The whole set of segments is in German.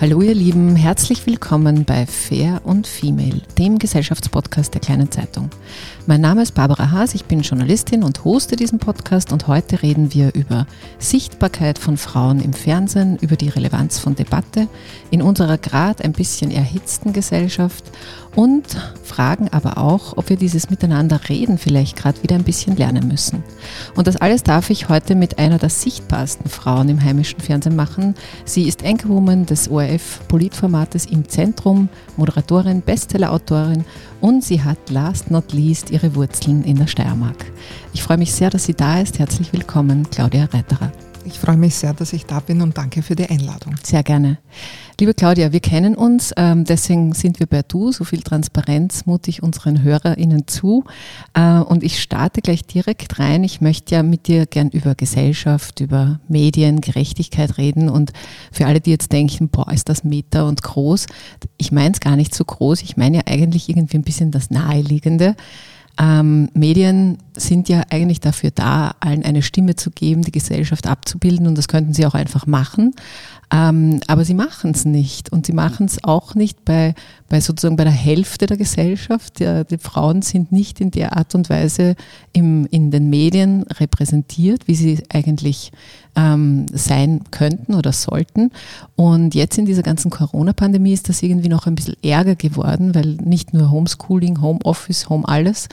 Hallo ihr Lieben, herzlich willkommen bei Fair und Female, dem Gesellschaftspodcast der kleinen Zeitung. Mein Name ist Barbara Haas, ich bin Journalistin und hoste diesen Podcast und heute reden wir über Sichtbarkeit von Frauen im Fernsehen, über die Relevanz von Debatte in unserer gerade ein bisschen erhitzten Gesellschaft und fragen aber auch, ob wir dieses Miteinander reden vielleicht gerade wieder ein bisschen lernen müssen. Und das alles darf ich heute mit einer der sichtbarsten Frauen im heimischen Fernsehen machen. Sie ist Anchorwoman des ORF-Politformates im Zentrum, Moderatorin, Bestsellerautorin und sie hat last not least ihre Wurzeln in der Steiermark. Ich freue mich sehr, dass sie da ist. Herzlich willkommen, Claudia Reiterer. Ich freue mich sehr, dass ich da bin und danke für die Einladung. Sehr gerne. Liebe Claudia, wir kennen uns, ähm, deswegen sind wir bei Du. So viel Transparenz mute ich unseren HörerInnen zu. Äh, und ich starte gleich direkt rein. Ich möchte ja mit dir gern über Gesellschaft, über Medien, Gerechtigkeit reden. Und für alle, die jetzt denken, boah, ist das Meta und groß. Ich meine es gar nicht so groß. Ich meine ja eigentlich irgendwie ein bisschen das Naheliegende. Ähm, Medien sind ja eigentlich dafür da, allen eine Stimme zu geben, die Gesellschaft abzubilden und das könnten sie auch einfach machen. Ähm, aber sie machen es nicht und sie machen es auch nicht bei, bei sozusagen bei der Hälfte der Gesellschaft. Ja, die Frauen sind nicht in der Art und Weise im, in den Medien repräsentiert, wie sie eigentlich ähm, sein könnten oder sollten. Und jetzt in dieser ganzen Corona-Pandemie ist das irgendwie noch ein bisschen ärger geworden, weil nicht nur Homeschooling, Homeoffice, Home alles,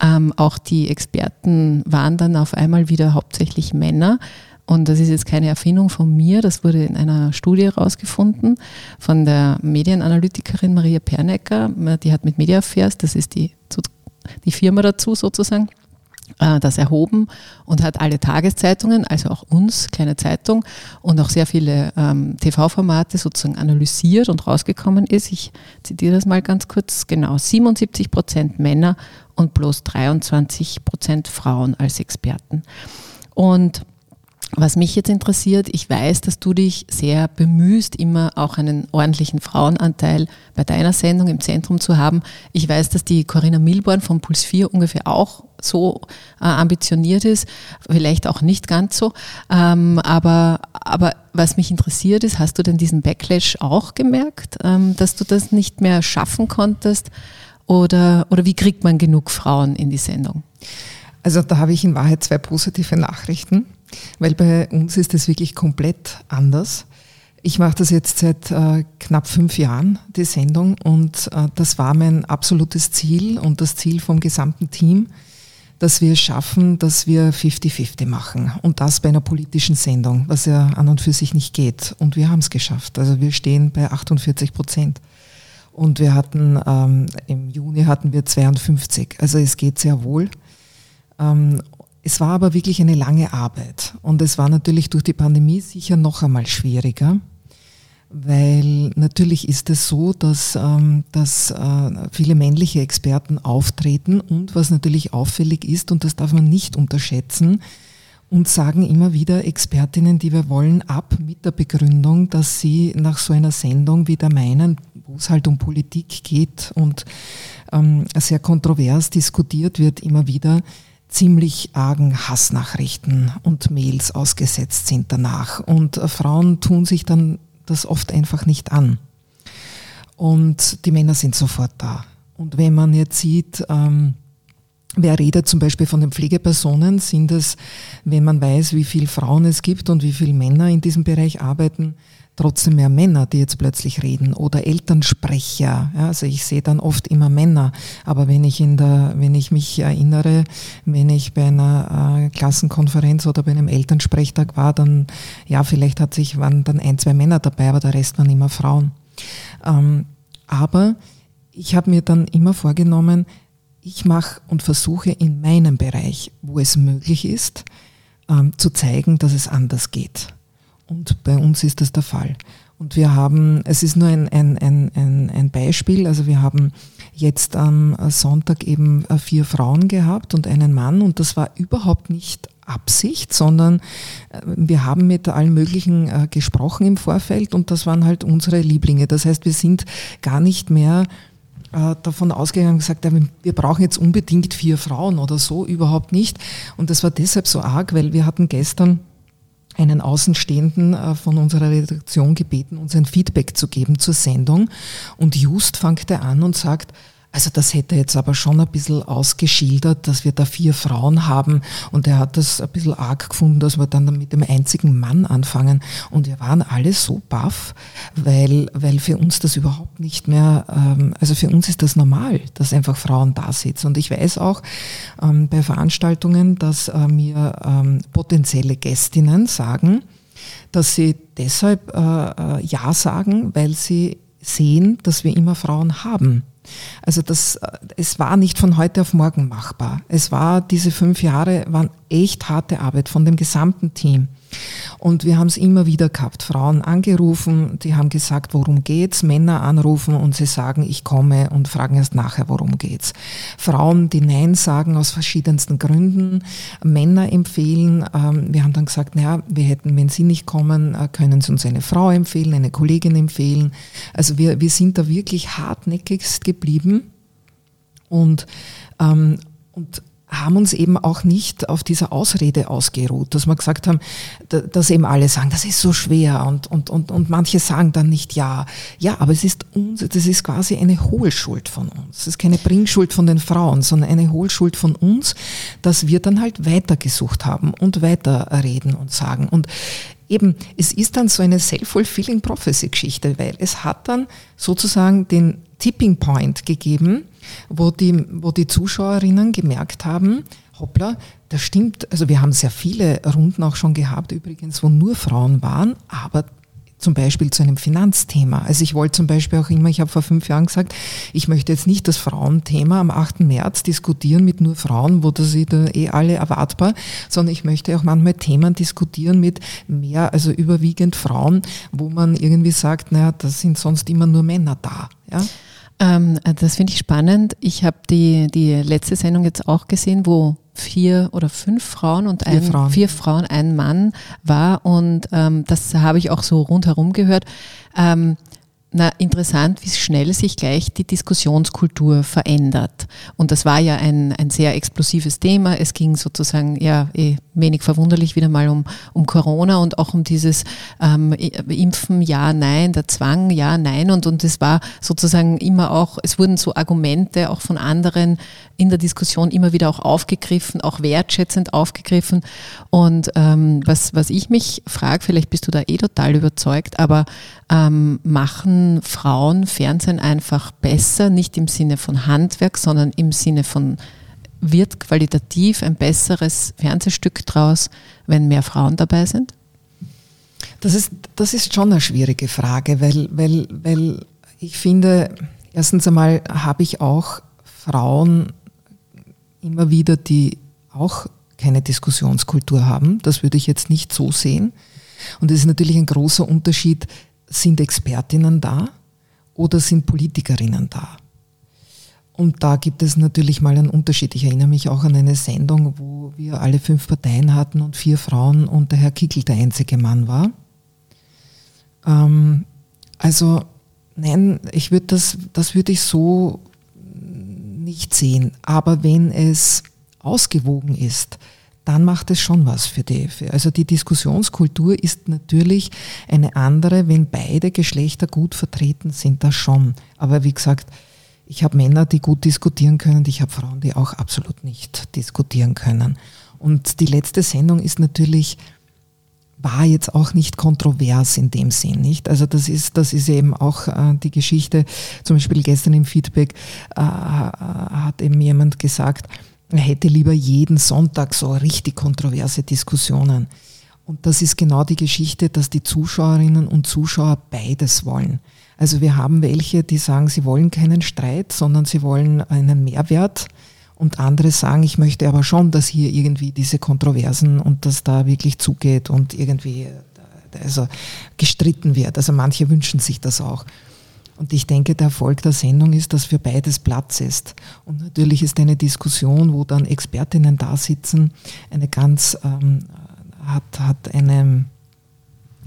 ähm, auch die Experten waren dann auf einmal wieder hauptsächlich Männer. Und das ist jetzt keine Erfindung von mir, das wurde in einer Studie herausgefunden von der Medienanalytikerin Maria Pernecker. Die hat mit Media Affairs, das ist die, die Firma dazu sozusagen, äh, das erhoben und hat alle Tageszeitungen, also auch uns, kleine Zeitung, und auch sehr viele ähm, TV-Formate sozusagen analysiert und rausgekommen ist. Ich zitiere das mal ganz kurz. Genau, 77 Prozent Männer und bloß 23 Prozent Frauen als Experten. Und was mich jetzt interessiert, ich weiß, dass du dich sehr bemühst, immer auch einen ordentlichen Frauenanteil bei deiner Sendung im Zentrum zu haben. Ich weiß, dass die Corinna Milborn von Puls 4 ungefähr auch so äh, ambitioniert ist, vielleicht auch nicht ganz so. Ähm, aber, aber was mich interessiert ist, hast du denn diesen Backlash auch gemerkt, ähm, dass du das nicht mehr schaffen konntest? Oder, oder wie kriegt man genug Frauen in die Sendung? Also da habe ich in Wahrheit zwei positive Nachrichten. Weil bei uns ist es wirklich komplett anders. Ich mache das jetzt seit äh, knapp fünf Jahren, die Sendung, und äh, das war mein absolutes Ziel und das Ziel vom gesamten Team, dass wir es schaffen, dass wir 50-50 machen und das bei einer politischen Sendung, was ja an und für sich nicht geht. Und wir haben es geschafft. Also wir stehen bei 48 Prozent. Und wir hatten ähm, im Juni hatten wir 52. Also es geht sehr wohl. Ähm, es war aber wirklich eine lange Arbeit. Und es war natürlich durch die Pandemie sicher noch einmal schwieriger, weil natürlich ist es so, dass, ähm, dass äh, viele männliche Experten auftreten und was natürlich auffällig ist, und das darf man nicht unterschätzen, und sagen immer wieder Expertinnen, die wir wollen, ab mit der Begründung, dass sie nach so einer Sendung wie der meinen, wo es halt um Politik geht und ähm, sehr kontrovers diskutiert wird, immer wieder ziemlich argen Hassnachrichten und Mails ausgesetzt sind danach. Und äh, Frauen tun sich dann das oft einfach nicht an. Und die Männer sind sofort da. Und wenn man jetzt sieht, ähm, Wer redet zum Beispiel von den Pflegepersonen? Sind es, wenn man weiß, wie viele Frauen es gibt und wie viele Männer in diesem Bereich arbeiten, trotzdem mehr Männer, die jetzt plötzlich reden oder Elternsprecher. Ja, also ich sehe dann oft immer Männer, aber wenn ich in der, wenn ich mich erinnere, wenn ich bei einer äh, Klassenkonferenz oder bei einem Elternsprechtag war, dann ja, vielleicht hat sich waren dann ein, zwei Männer dabei, aber der Rest waren immer Frauen. Ähm, aber ich habe mir dann immer vorgenommen, ich mache und versuche in meinem Bereich, wo es möglich ist, ähm, zu zeigen, dass es anders geht. Und bei uns ist das der Fall. Und wir haben, es ist nur ein, ein, ein, ein Beispiel, also wir haben jetzt am Sonntag eben äh, vier Frauen gehabt und einen Mann und das war überhaupt nicht Absicht, sondern äh, wir haben mit allen möglichen äh, gesprochen im Vorfeld und das waren halt unsere Lieblinge. Das heißt, wir sind gar nicht mehr davon ausgegangen und gesagt, wir brauchen jetzt unbedingt vier Frauen oder so, überhaupt nicht. Und das war deshalb so arg, weil wir hatten gestern einen Außenstehenden äh, von unserer Redaktion gebeten, uns ein Feedback zu geben zur Sendung. Und just fängt er an und sagt, also das hätte jetzt aber schon ein bisschen ausgeschildert, dass wir da vier Frauen haben. Und er hat das ein bisschen arg gefunden, dass wir dann mit dem einzigen Mann anfangen. Und wir waren alle so baff, weil, weil für uns das überhaupt nicht mehr, ähm, also für uns ist das normal, dass einfach Frauen da sitzen. Und ich weiß auch ähm, bei Veranstaltungen, dass äh, mir ähm, potenzielle Gästinnen sagen, dass sie deshalb äh, äh Ja sagen, weil sie sehen, dass wir immer Frauen haben. Also das, äh, es war nicht von heute auf morgen machbar. Es war, diese fünf Jahre waren echt harte Arbeit von dem gesamten Team. Und wir haben es immer wieder gehabt. Frauen angerufen, die haben gesagt, worum geht's? Männer anrufen und sie sagen, ich komme und fragen erst nachher, worum geht's. Frauen, die Nein sagen aus verschiedensten Gründen. Männer empfehlen. Ähm, wir haben dann gesagt, naja, wir hätten, wenn sie nicht kommen, äh, können sie uns eine Frau empfehlen, eine Kollegin empfehlen. Also wir, wir sind da wirklich hartnäckigst geblieben. Und, ähm, und haben uns eben auch nicht auf dieser Ausrede ausgeruht, dass wir gesagt haben, dass eben alle sagen, das ist so schwer und, und, und, und manche sagen dann nicht ja. Ja, aber es ist uns, das ist quasi eine Hohlschuld von uns. Es ist keine Bringschuld von den Frauen, sondern eine Hohlschuld von uns, dass wir dann halt weitergesucht haben und weiterreden und sagen. Und eben, es ist dann so eine self-fulfilling prophecy Geschichte, weil es hat dann sozusagen den Tipping Point gegeben, wo die, wo die Zuschauerinnen gemerkt haben, hoppla, das stimmt, also wir haben sehr viele Runden auch schon gehabt übrigens, wo nur Frauen waren, aber zum Beispiel zu einem Finanzthema. Also ich wollte zum Beispiel auch immer, ich habe vor fünf Jahren gesagt, ich möchte jetzt nicht das Frauenthema am 8. März diskutieren mit nur Frauen, wo das sind eh alle erwartbar, sondern ich möchte auch manchmal Themen diskutieren mit mehr, also überwiegend Frauen, wo man irgendwie sagt, naja, da sind sonst immer nur Männer da. Ja? Ähm, das finde ich spannend. Ich habe die, die letzte Sendung jetzt auch gesehen, wo vier oder fünf Frauen und ein, vier Frauen, vier Frauen ein Mann war. Und ähm, das habe ich auch so rundherum gehört. Ähm, na, interessant, wie schnell sich gleich die Diskussionskultur verändert. Und das war ja ein, ein sehr explosives Thema. Es ging sozusagen, ja, eh wenig verwunderlich wieder mal um, um Corona und auch um dieses ähm, Impfen, ja, nein, der Zwang, ja, nein. Und, und es war sozusagen immer auch, es wurden so Argumente auch von anderen in der Diskussion immer wieder auch aufgegriffen, auch wertschätzend aufgegriffen. Und ähm, was, was ich mich frage, vielleicht bist du da eh total überzeugt, aber ähm, machen Frauen Fernsehen einfach besser, nicht im Sinne von Handwerk, sondern im Sinne von wird qualitativ ein besseres Fernsehstück draus, wenn mehr Frauen dabei sind? Das ist, das ist schon eine schwierige Frage, weil, weil, weil ich finde, erstens einmal habe ich auch Frauen immer wieder, die auch keine Diskussionskultur haben. Das würde ich jetzt nicht so sehen. Und es ist natürlich ein großer Unterschied, sind Expertinnen da oder sind Politikerinnen da? Und da gibt es natürlich mal einen Unterschied. Ich erinnere mich auch an eine Sendung, wo wir alle fünf Parteien hatten und vier Frauen und der Herr Kickel der einzige Mann war. Ähm, also nein, ich würde das, das würde ich so nicht sehen. Aber wenn es ausgewogen ist, dann macht es schon was für die. Also die Diskussionskultur ist natürlich eine andere, wenn beide Geschlechter gut vertreten sind, das schon. Aber wie gesagt, ich habe Männer, die gut diskutieren können, ich habe Frauen, die auch absolut nicht diskutieren können. Und die letzte Sendung ist natürlich, war jetzt auch nicht kontrovers in dem Sinn, nicht? Also das ist, das ist eben auch äh, die Geschichte, zum Beispiel gestern im Feedback äh, hat eben jemand gesagt, er hätte lieber jeden Sonntag so richtig kontroverse Diskussionen. Und das ist genau die Geschichte, dass die Zuschauerinnen und Zuschauer beides wollen. Also wir haben welche, die sagen, sie wollen keinen Streit, sondern sie wollen einen Mehrwert. Und andere sagen, ich möchte aber schon, dass hier irgendwie diese Kontroversen und dass da wirklich zugeht und irgendwie äh, also gestritten wird. Also manche wünschen sich das auch. Und ich denke, der Erfolg der Sendung ist, dass für beides Platz ist. Und natürlich ist eine Diskussion, wo dann Expertinnen da sitzen, eine ganz, ähm, hat, hat eine,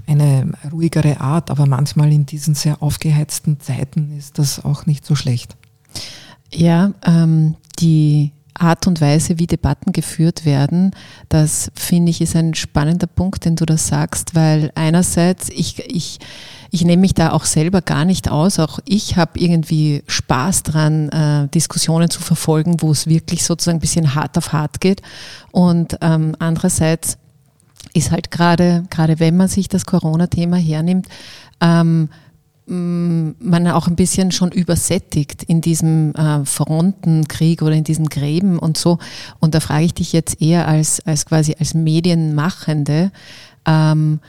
eine ruhigere Art, aber manchmal in diesen sehr aufgeheizten Zeiten ist das auch nicht so schlecht. Ja, ähm, die Art und Weise, wie Debatten geführt werden, das finde ich ist ein spannender Punkt, den du da sagst, weil einerseits ich, ich, ich nehme mich da auch selber gar nicht aus. Auch ich habe irgendwie Spaß dran, äh, Diskussionen zu verfolgen, wo es wirklich sozusagen ein bisschen hart auf hart geht. Und ähm, andererseits ist halt gerade, gerade wenn man sich das Corona-Thema hernimmt, ähm, man auch ein bisschen schon übersättigt in diesem äh, Frontenkrieg oder in diesen Gräben und so. Und da frage ich dich jetzt eher als, als quasi als Medienmachende, ähm,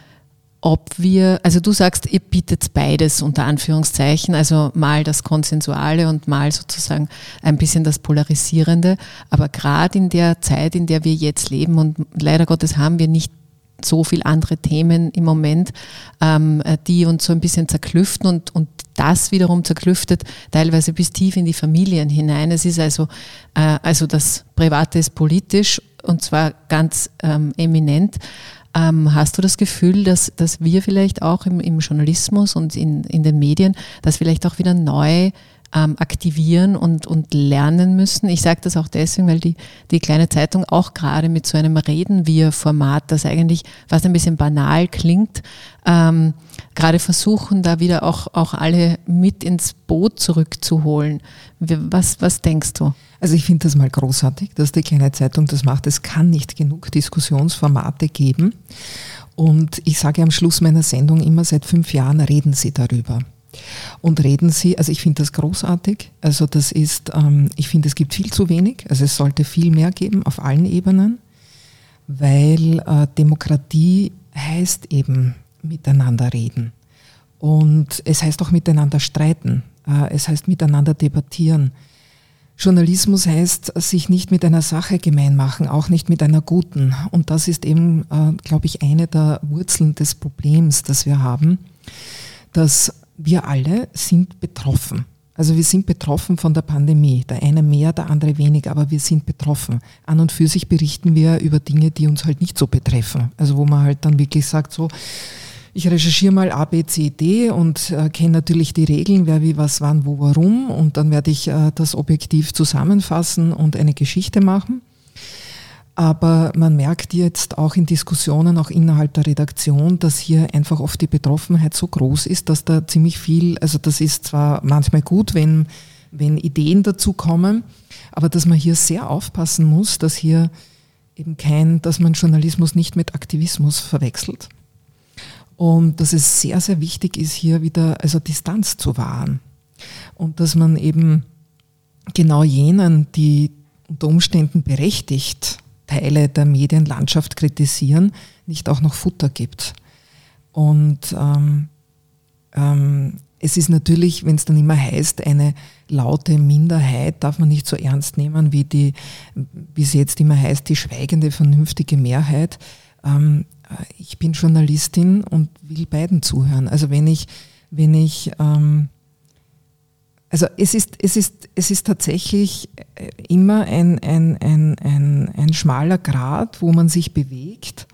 ob wir, also du sagst, ihr bietet beides unter Anführungszeichen, also mal das Konsensuale und mal sozusagen ein bisschen das Polarisierende. Aber gerade in der Zeit, in der wir jetzt leben und leider Gottes haben wir nicht so viele andere Themen im Moment, ähm, äh, die uns so ein bisschen zerklüften und, und das wiederum zerklüftet teilweise bis tief in die Familien hinein. Es ist also, äh, also das Private ist politisch und zwar ganz ähm, eminent. Ähm, hast du das Gefühl, dass, dass wir vielleicht auch im, im Journalismus und in, in den Medien das vielleicht auch wieder neu ähm, aktivieren und, und lernen müssen. Ich sage das auch deswegen, weil die, die kleine Zeitung auch gerade mit so einem Reden wir Format, das eigentlich fast ein bisschen banal klingt, ähm, gerade versuchen, da wieder auch, auch alle mit ins Boot zurückzuholen. Was, was denkst du? Also ich finde das mal großartig, dass die kleine Zeitung das macht. Es kann nicht genug Diskussionsformate geben. Und ich sage am Schluss meiner Sendung immer, seit fünf Jahren reden Sie darüber und reden Sie, also ich finde das großartig, also das ist, ähm, ich finde es gibt viel zu wenig, also es sollte viel mehr geben auf allen Ebenen, weil äh, Demokratie heißt eben miteinander reden und es heißt auch miteinander streiten, äh, es heißt miteinander debattieren. Journalismus heißt, sich nicht mit einer Sache gemein machen, auch nicht mit einer guten. Und das ist eben, äh, glaube ich, eine der Wurzeln des Problems, das wir haben, dass wir alle sind betroffen. Also wir sind betroffen von der Pandemie. Der eine mehr, der andere weniger, aber wir sind betroffen. An und für sich berichten wir über Dinge, die uns halt nicht so betreffen. Also wo man halt dann wirklich sagt, so, ich recherchiere mal A, B, C, D und äh, kenne natürlich die Regeln, wer wie, was, wann, wo, warum und dann werde ich äh, das objektiv zusammenfassen und eine Geschichte machen. Aber man merkt jetzt auch in Diskussionen, auch innerhalb der Redaktion, dass hier einfach oft die Betroffenheit so groß ist, dass da ziemlich viel, also das ist zwar manchmal gut, wenn, wenn Ideen dazu kommen, aber dass man hier sehr aufpassen muss, dass hier eben kein, dass man Journalismus nicht mit Aktivismus verwechselt. Und dass es sehr, sehr wichtig ist, hier wieder also Distanz zu wahren. Und dass man eben genau jenen, die unter Umständen berechtigt Teile der Medienlandschaft kritisieren, nicht auch noch Futter gibt. Und ähm, ähm, es ist natürlich, wenn es dann immer heißt, eine laute Minderheit darf man nicht so ernst nehmen, wie die, wie es jetzt immer heißt, die schweigende, vernünftige Mehrheit. Ähm, ich bin Journalistin und will beiden zuhören. Also wenn ich, wenn ich ähm, also es ist, es ist, es ist tatsächlich äh, immer ein, ein, ein, ein, ein schmaler Grat, wo man sich bewegt.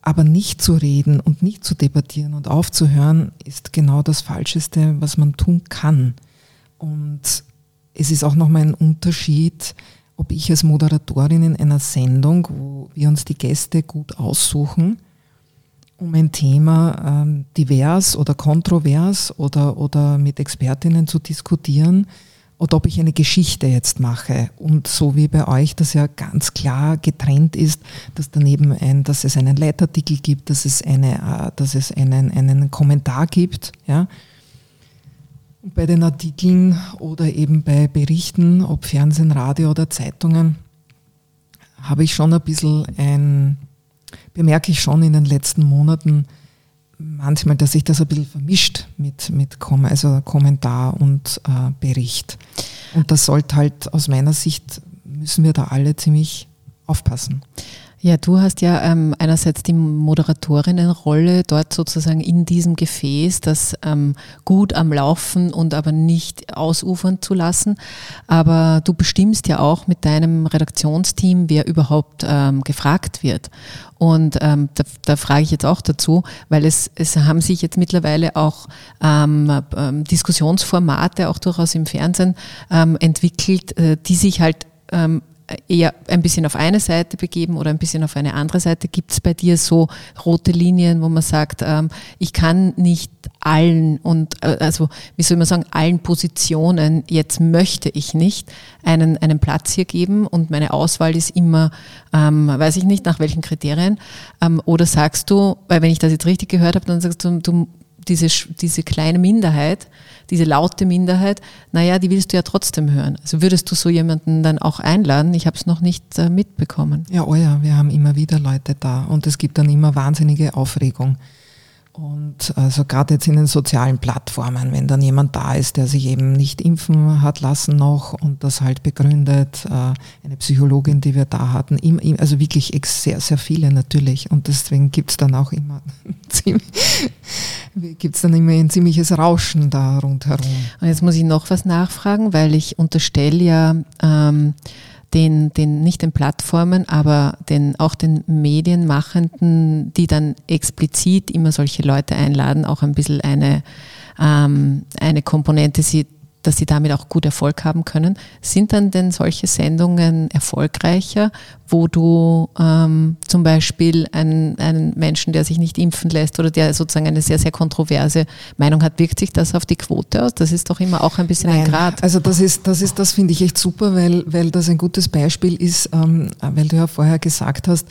Aber nicht zu reden und nicht zu debattieren und aufzuhören, ist genau das Falscheste, was man tun kann. Und es ist auch nochmal ein Unterschied, ob ich als Moderatorin in einer Sendung, wo wir uns die Gäste gut aussuchen, um ein Thema ähm, divers oder kontrovers oder, oder mit Expertinnen zu diskutieren oder ob ich eine Geschichte jetzt mache. Und so wie bei euch das ja ganz klar getrennt ist, dass daneben ein, dass es einen Leitartikel gibt, dass es, eine, äh, dass es einen, einen Kommentar gibt. Ja. Bei den Artikeln oder eben bei Berichten, ob Fernsehen, Radio oder Zeitungen, habe ich schon ein bisschen ein bemerke ich schon in den letzten Monaten manchmal, dass sich das ein bisschen vermischt mit, mit Kom also Kommentar und äh, Bericht. Und das sollte halt aus meiner Sicht, müssen wir da alle ziemlich aufpassen. Ja, du hast ja ähm, einerseits die Moderatorinnenrolle dort sozusagen in diesem Gefäß, das ähm, gut am Laufen und aber nicht ausufern zu lassen. Aber du bestimmst ja auch mit deinem Redaktionsteam, wer überhaupt ähm, gefragt wird. Und ähm, da, da frage ich jetzt auch dazu, weil es, es haben sich jetzt mittlerweile auch ähm, ähm, Diskussionsformate auch durchaus im Fernsehen ähm, entwickelt, äh, die sich halt ähm, eher ein bisschen auf eine Seite begeben oder ein bisschen auf eine andere Seite? Gibt es bei dir so rote Linien, wo man sagt, ähm, ich kann nicht allen und äh, also wie soll man sagen, allen Positionen, jetzt möchte ich nicht einen, einen Platz hier geben und meine Auswahl ist immer, ähm, weiß ich nicht, nach welchen Kriterien. Ähm, oder sagst du, weil wenn ich das jetzt richtig gehört habe, dann sagst du, du diese, diese kleine Minderheit, diese laute Minderheit, naja, die willst du ja trotzdem hören. Also würdest du so jemanden dann auch einladen? Ich habe es noch nicht äh, mitbekommen. Ja, oh ja, wir haben immer wieder Leute da und es gibt dann immer wahnsinnige Aufregung. Und also gerade jetzt in den sozialen Plattformen, wenn dann jemand da ist, der sich eben nicht impfen hat lassen noch und das halt begründet, äh, eine Psychologin, die wir da hatten, also wirklich sehr, sehr viele natürlich. Und deswegen gibt es dann auch immer gibt es dann immer ein ziemliches Rauschen da rundherum. Und jetzt muss ich noch was nachfragen, weil ich unterstelle ja, ähm, den, den, nicht den Plattformen, aber den, auch den Medienmachenden, die dann explizit immer solche Leute einladen, auch ein bisschen eine, ähm, eine Komponente, sie dass sie damit auch gut Erfolg haben können. Sind dann denn solche Sendungen erfolgreicher, wo du ähm, zum Beispiel einen, einen Menschen, der sich nicht impfen lässt oder der sozusagen eine sehr, sehr kontroverse Meinung hat, wirkt sich das auf die Quote aus? Das ist doch immer auch ein bisschen Nein, ein Grad. Also das ist, das ist, das finde ich echt super, weil, weil das ein gutes Beispiel ist, ähm, weil du ja vorher gesagt hast,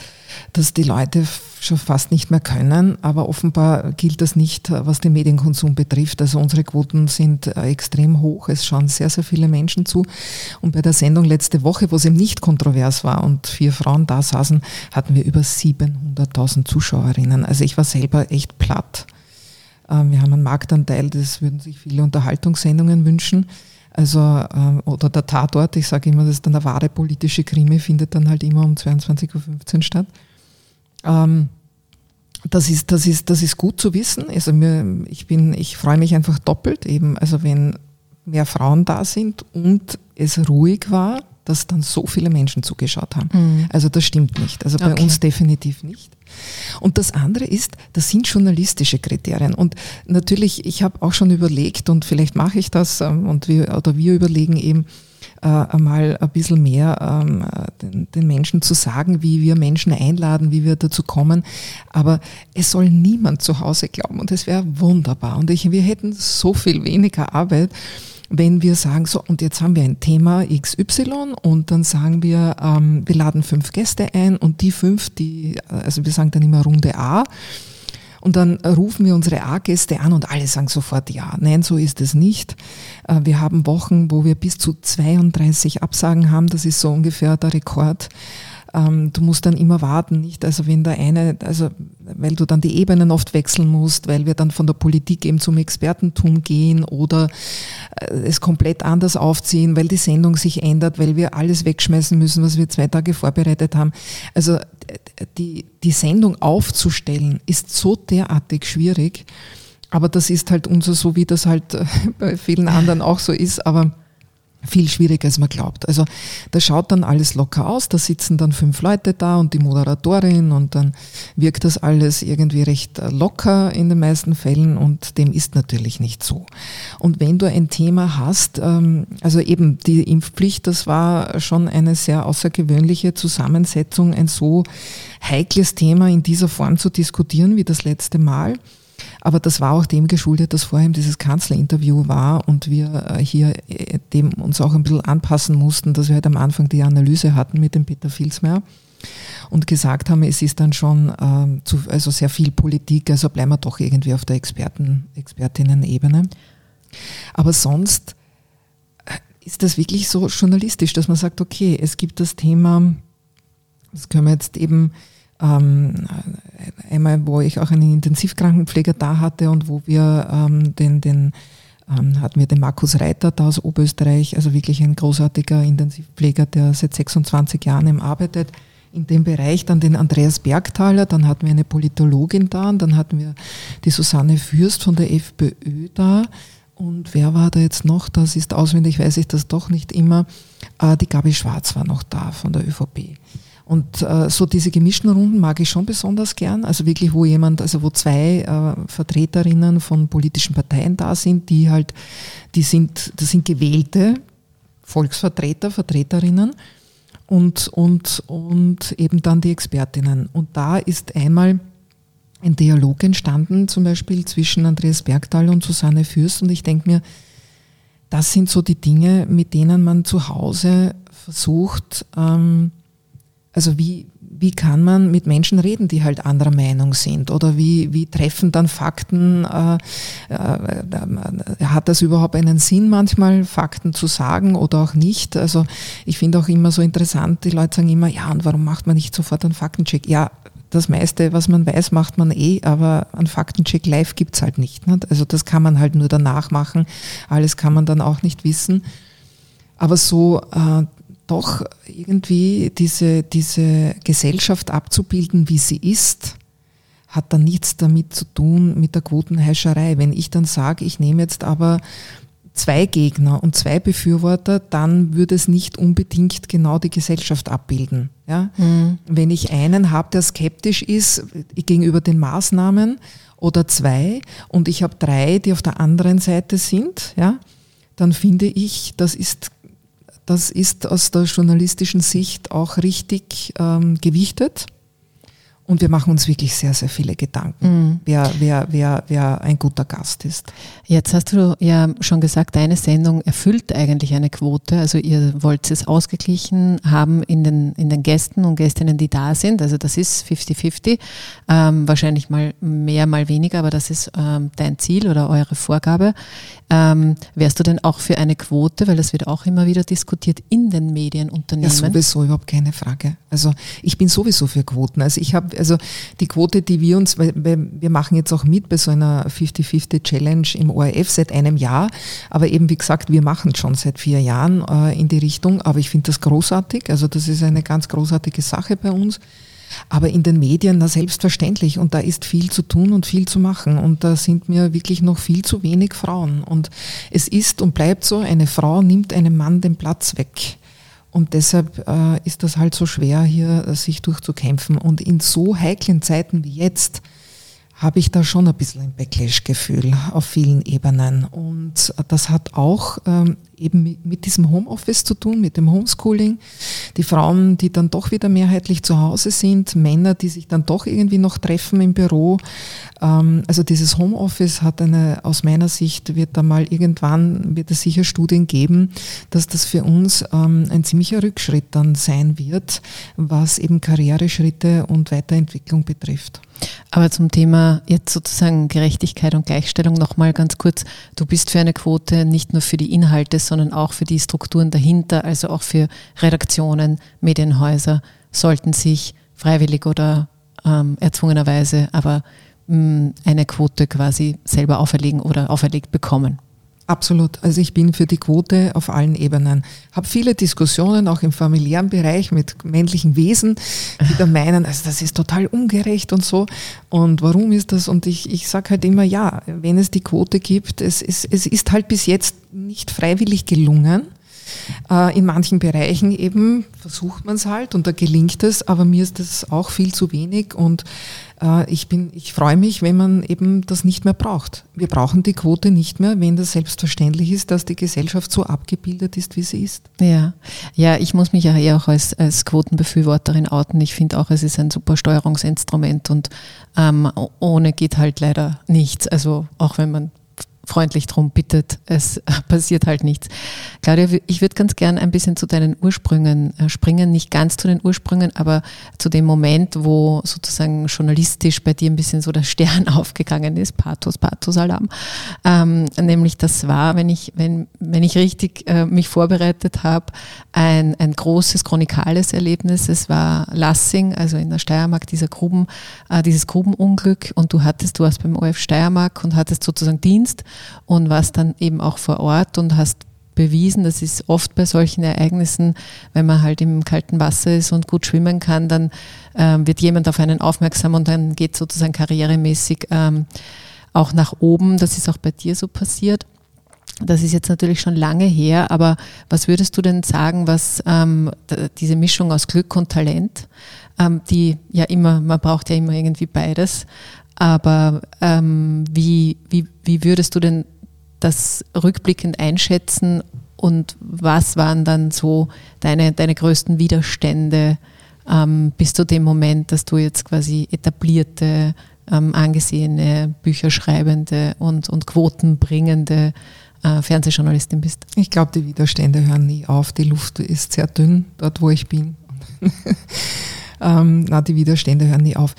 dass die Leute schon fast nicht mehr können, aber offenbar gilt das nicht, was den Medienkonsum betrifft. Also unsere Quoten sind äh, extrem hoch, es schauen sehr, sehr viele Menschen zu. Und bei der Sendung letzte Woche, wo es eben nicht kontrovers war und vier Frauen da saßen, hatten wir über 700.000 Zuschauerinnen. Also ich war selber echt platt. Ähm, wir haben einen Marktanteil, das würden sich viele Unterhaltungssendungen wünschen. Also, ähm, oder der Tatort, ich sage immer, das ist dann eine wahre politische Krimi, findet dann halt immer um 22.15 Uhr statt. Ähm, das ist, das ist, das ist gut zu wissen. Also mir, ich bin, ich freue mich einfach doppelt eben, also wenn mehr Frauen da sind und es ruhig war, dass dann so viele Menschen zugeschaut haben. Mhm. Also das stimmt nicht. Also bei okay. uns definitiv nicht. Und das andere ist, das sind journalistische Kriterien. Und natürlich, ich habe auch schon überlegt und vielleicht mache ich das ähm, und wir oder wir überlegen eben, einmal ein bisschen mehr ähm, den, den, Menschen zu sagen, wie wir Menschen einladen, wie wir dazu kommen. Aber es soll niemand zu Hause glauben und es wäre wunderbar. Und ich, wir hätten so viel weniger Arbeit, wenn wir sagen, so, und jetzt haben wir ein Thema XY und dann sagen wir, ähm, wir laden fünf Gäste ein und die fünf, die, also wir sagen dann immer Runde A, und dann rufen wir unsere A-Gäste an und alle sagen sofort ja. Nein, so ist es nicht. Äh, wir haben Wochen, wo wir bis zu 32 Absagen haben. Das ist so ungefähr der Rekord ähm, du musst dann immer warten, nicht? Also wenn der eine, also weil du dann die Ebenen oft wechseln musst, weil wir dann von der Politik eben zum Expertentum gehen oder äh, es komplett anders aufziehen, weil die Sendung sich ändert, weil wir alles wegschmeißen müssen, was wir zwei Tage vorbereitet haben. Also die, die Sendung aufzustellen ist so derartig schwierig. Aber das ist halt unser so, wie das halt äh, bei vielen anderen auch so ist. Aber viel schwieriger, als man glaubt. Also da schaut dann alles locker aus, da sitzen dann fünf Leute da und die Moderatorin und dann wirkt das alles irgendwie recht äh, locker in den meisten Fällen und dem ist natürlich nicht so. Und wenn du ein Thema hast, ähm, also eben die Impfpflicht, das war schon eine sehr außergewöhnliche Zusammensetzung, ein so heikles Thema in dieser Form zu diskutieren wie das letzte Mal. Aber das war auch dem geschuldet, dass vorher dieses Kanzlerinterview war und wir äh, hier äh, dem uns auch ein bisschen anpassen mussten, dass wir halt am Anfang die Analyse hatten mit dem Peter Filsmeier und gesagt haben, es ist dann schon ähm, zu, also sehr viel Politik, also bleiben wir doch irgendwie auf der Experten, Expertinnen-Ebene. Aber sonst äh, ist das wirklich so journalistisch, dass man sagt, okay, es gibt das Thema, das können wir jetzt eben ähm, einmal, wo ich auch einen Intensivkrankenpfleger da hatte und wo wir ähm, den, den ähm, hatten wir den Markus Reiter da aus Oberösterreich, also wirklich ein großartiger Intensivpfleger, der seit 26 Jahren im arbeitet in dem Bereich, dann den Andreas Bergthaler, dann hatten wir eine Politologin da und dann hatten wir die Susanne Fürst von der FPÖ da. Und wer war da jetzt noch? Das ist auswendig, weiß ich das doch nicht immer. Äh, die Gabi Schwarz war noch da von der ÖVP. Und äh, so diese gemischten Runden mag ich schon besonders gern. Also wirklich, wo jemand, also wo zwei äh, Vertreterinnen von politischen Parteien da sind, die halt, die sind, das sind gewählte Volksvertreter, Vertreterinnen und, und, und eben dann die Expertinnen. Und da ist einmal ein Dialog entstanden, zum Beispiel zwischen Andreas Bergdahl und Susanne Fürst. Und ich denke mir, das sind so die Dinge, mit denen man zu Hause versucht, ähm, also wie, wie kann man mit Menschen reden, die halt anderer Meinung sind? Oder wie, wie treffen dann Fakten, äh, äh, äh, hat das überhaupt einen Sinn manchmal, Fakten zu sagen oder auch nicht? Also ich finde auch immer so interessant, die Leute sagen immer, ja, und warum macht man nicht sofort einen Faktencheck? Ja, das meiste, was man weiß, macht man eh, aber einen Faktencheck live gibt's halt nicht, nicht. Also das kann man halt nur danach machen. Alles kann man dann auch nicht wissen. Aber so äh, doch irgendwie diese, diese Gesellschaft abzubilden, wie sie ist, hat dann nichts damit zu tun mit der Quotenhäscherei. Wenn ich dann sage, ich nehme jetzt aber zwei Gegner und zwei Befürworter, dann würde es nicht unbedingt genau die Gesellschaft abbilden. Ja? Mhm. Wenn ich einen habe, der skeptisch ist gegenüber den Maßnahmen oder zwei und ich habe drei, die auf der anderen Seite sind, ja, dann finde ich, das ist das ist aus der journalistischen Sicht auch richtig ähm, gewichtet. Und wir machen uns wirklich sehr, sehr viele Gedanken, mhm. wer, wer, wer, wer ein guter Gast ist. Jetzt hast du ja schon gesagt, deine Sendung erfüllt eigentlich eine Quote. Also ihr wollt es ausgeglichen haben in den, in den Gästen und Gästinnen, die da sind. Also das ist 50-50. Ähm, wahrscheinlich mal mehr, mal weniger, aber das ist ähm, dein Ziel oder eure Vorgabe. Ähm, wärst du denn auch für eine Quote, weil das wird auch immer wieder diskutiert in den Medienunternehmen? Ja, sowieso, überhaupt keine Frage. Also ich bin sowieso für Quoten. Also ich habe, also die Quote, die wir uns, weil wir machen jetzt auch mit bei so einer 50-50 Challenge im ORF seit einem Jahr, aber eben wie gesagt, wir machen schon seit vier Jahren äh, in die Richtung, aber ich finde das großartig. Also das ist eine ganz großartige Sache bei uns. Aber in den Medien, na selbstverständlich. Und da ist viel zu tun und viel zu machen. Und da sind mir wirklich noch viel zu wenig Frauen. Und es ist und bleibt so, eine Frau nimmt einem Mann den Platz weg. Und deshalb äh, ist das halt so schwer, hier äh, sich durchzukämpfen. Und in so heiklen Zeiten wie jetzt, habe ich da schon ein bisschen ein Backlash-Gefühl auf vielen Ebenen. Und das hat auch ähm, eben mit diesem Homeoffice zu tun, mit dem Homeschooling. Die Frauen, die dann doch wieder mehrheitlich zu Hause sind, Männer, die sich dann doch irgendwie noch treffen im Büro. Ähm, also dieses Homeoffice hat eine, aus meiner Sicht wird da mal irgendwann, wird es sicher Studien geben, dass das für uns ähm, ein ziemlicher Rückschritt dann sein wird, was eben Karriereschritte und Weiterentwicklung betrifft. Aber zum Thema jetzt sozusagen Gerechtigkeit und Gleichstellung nochmal ganz kurz. Du bist für eine Quote nicht nur für die Inhalte, sondern auch für die Strukturen dahinter, also auch für Redaktionen, Medienhäuser sollten sich freiwillig oder ähm, erzwungenerweise aber mh, mm, eine Quote quasi selber auferlegen oder auferlegt bekommen. Absolut. Also ich bin für die Quote auf allen Ebenen. Habe viele Diskussionen auch im familiären Bereich mit männlichen Wesen, die da meinen, also das ist total ungerecht und so. Und warum ist das? Und ich, ich sage halt immer, ja, wenn es die Quote gibt, es, es, es ist halt bis jetzt nicht freiwillig gelungen. Äh, in manchen Bereichen eben versucht man es halt und da gelingt es, aber mir ist das auch viel zu wenig und ich bin, ich freue mich, wenn man eben das nicht mehr braucht. Wir brauchen die Quote nicht mehr, wenn das selbstverständlich ist, dass die Gesellschaft so abgebildet ist, wie sie ist. Ja, ja, ich muss mich ja eher auch als, als Quotenbefürworterin outen. Ich finde auch, es ist ein super Steuerungsinstrument und ähm, ohne geht halt leider nichts. Also auch wenn man freundlich drum bittet, es passiert halt nichts. Claudia, ich würde ganz gern ein bisschen zu deinen Ursprüngen äh, springen, nicht ganz zu den Ursprüngen, aber zu dem Moment, wo sozusagen journalistisch bei dir ein bisschen so der Stern aufgegangen ist, Pathos, Pathosalarm. Ähm, nämlich das war, wenn ich, wenn, wenn ich richtig äh, mich vorbereitet habe, ein, ein großes chronikales Erlebnis. Es war Lassing, also in der Steiermark, dieser Gruben, äh, dieses Grubenunglück und du hattest, du warst beim OF Steiermark und hattest sozusagen Dienst und warst dann eben auch vor Ort und hast bewiesen, das ist oft bei solchen Ereignissen, wenn man halt im kalten Wasser ist und gut schwimmen kann, dann ähm, wird jemand auf einen aufmerksam und dann geht sozusagen karrieremäßig ähm, auch nach oben. Das ist auch bei dir so passiert. Das ist jetzt natürlich schon lange her, aber was würdest du denn sagen, was ähm, diese Mischung aus Glück und Talent, ähm, die ja immer, man braucht ja immer irgendwie beides, aber ähm, wie, wie, wie würdest du denn das rückblickend einschätzen und was waren dann so deine, deine größten Widerstände ähm, bis zu dem Moment, dass du jetzt quasi etablierte, ähm, angesehene, Bücherschreibende und, und quotenbringende äh, Fernsehjournalistin bist? Ich glaube, die Widerstände hören nie auf. Die Luft ist sehr dünn dort, wo ich bin. ähm, na, die Widerstände hören nie auf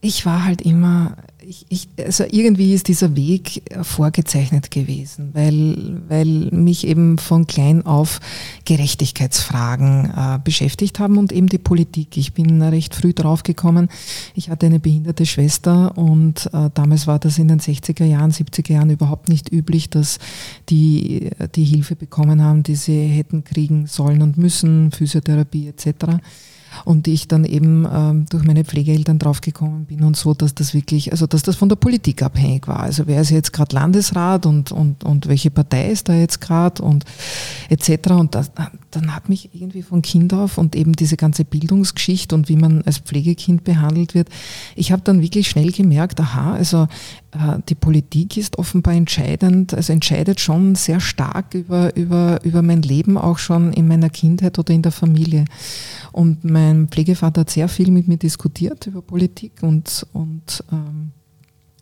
ich war halt immer, ich, ich, also irgendwie ist dieser Weg vorgezeichnet gewesen, weil, weil mich eben von klein auf Gerechtigkeitsfragen äh, beschäftigt haben und eben die Politik. Ich bin recht früh draufgekommen. Ich hatte eine behinderte Schwester und äh, damals war das in den 60er Jahren, 70er Jahren überhaupt nicht üblich, dass die die Hilfe bekommen haben, die sie hätten kriegen sollen und müssen, Physiotherapie etc und ich dann eben ähm, durch meine Pflegeeltern draufgekommen bin und so, dass das wirklich, also dass das von der Politik abhängig war. Also wer ist jetzt gerade Landesrat und, und, und welche Partei ist da jetzt gerade und etc. Und das, dann hat mich irgendwie von Kind auf und eben diese ganze Bildungsgeschichte und wie man als Pflegekind behandelt wird, ich habe dann wirklich schnell gemerkt, aha, also äh, die Politik ist offenbar entscheidend, also entscheidet schon sehr stark über, über, über mein Leben auch schon in meiner Kindheit oder in der Familie. Und mein Pflegevater hat sehr viel mit mir diskutiert über Politik und, und ähm,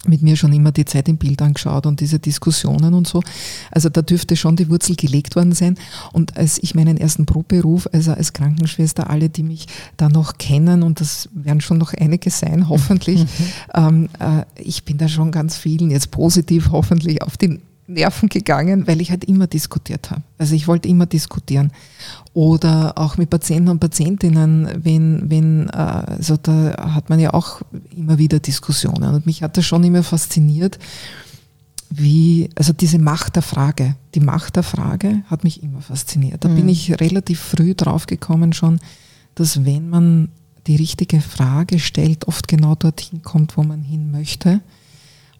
mit mir schon immer die Zeit im Bild angeschaut und diese Diskussionen und so. Also da dürfte schon die Wurzel gelegt worden sein. Und als ich meinen ersten Brotberuf, also als Krankenschwester, alle, die mich da noch kennen, und das werden schon noch einige sein, hoffentlich, mhm. ähm, äh, ich bin da schon ganz vielen, jetzt positiv hoffentlich, auf den Nerven gegangen, weil ich halt immer diskutiert habe. Also ich wollte immer diskutieren. Oder auch mit Patienten und Patientinnen, wenn, wenn, also da hat man ja auch immer wieder Diskussionen. Und mich hat das schon immer fasziniert, wie, also diese Macht der Frage, die Macht der Frage hat mich immer fasziniert. Da mhm. bin ich relativ früh draufgekommen schon, dass wenn man die richtige Frage stellt, oft genau dorthin kommt, wo man hin möchte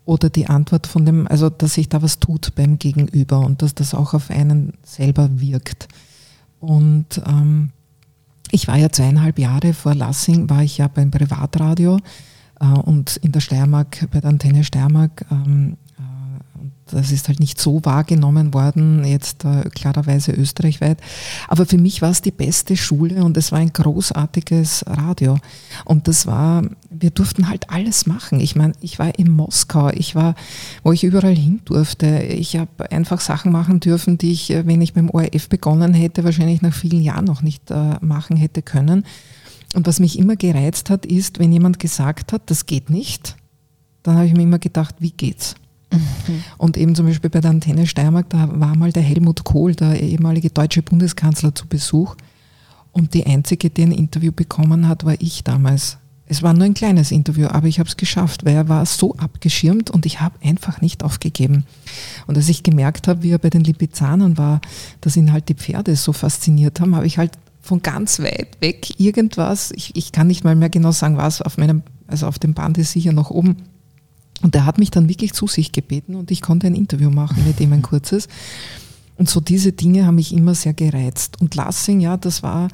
oder die Antwort von dem, also dass sich da was tut beim Gegenüber und dass das auch auf einen selber wirkt. Und ähm, ich war ja zweieinhalb Jahre vor Lassing, war ich ja beim Privatradio äh, und in der Steiermark, bei der Antenne Steiermark ähm, das ist halt nicht so wahrgenommen worden, jetzt äh, klarerweise österreichweit. Aber für mich war es die beste Schule und es war ein großartiges Radio. Und das war, wir durften halt alles machen. Ich meine, ich war in Moskau, ich war, wo ich überall hin durfte. Ich habe einfach Sachen machen dürfen, die ich, äh, wenn ich beim ORF begonnen hätte, wahrscheinlich nach vielen Jahren noch nicht äh, machen hätte können. Und was mich immer gereizt hat, ist, wenn jemand gesagt hat, das geht nicht, dann habe ich mir immer gedacht, wie geht's? Mhm. Und eben zum Beispiel bei der Antenne Steiermark, da war mal der Helmut Kohl, der ehemalige deutsche Bundeskanzler, zu Besuch. Und die einzige, die ein Interview bekommen hat, war ich damals. Es war nur ein kleines Interview, aber ich habe es geschafft, weil er war so abgeschirmt und ich habe einfach nicht aufgegeben. Und als ich gemerkt habe, wie er bei den Lipizanern war, dass ihn halt die Pferde so fasziniert haben, habe ich halt von ganz weit weg irgendwas, ich, ich kann nicht mal mehr genau sagen, was auf meinem, also auf dem Band ist sicher noch oben. Und der hat mich dann wirklich zu sich gebeten und ich konnte ein Interview machen mit ihm ein kurzes. Und so diese Dinge haben mich immer sehr gereizt. Und Lassing, ja, das war,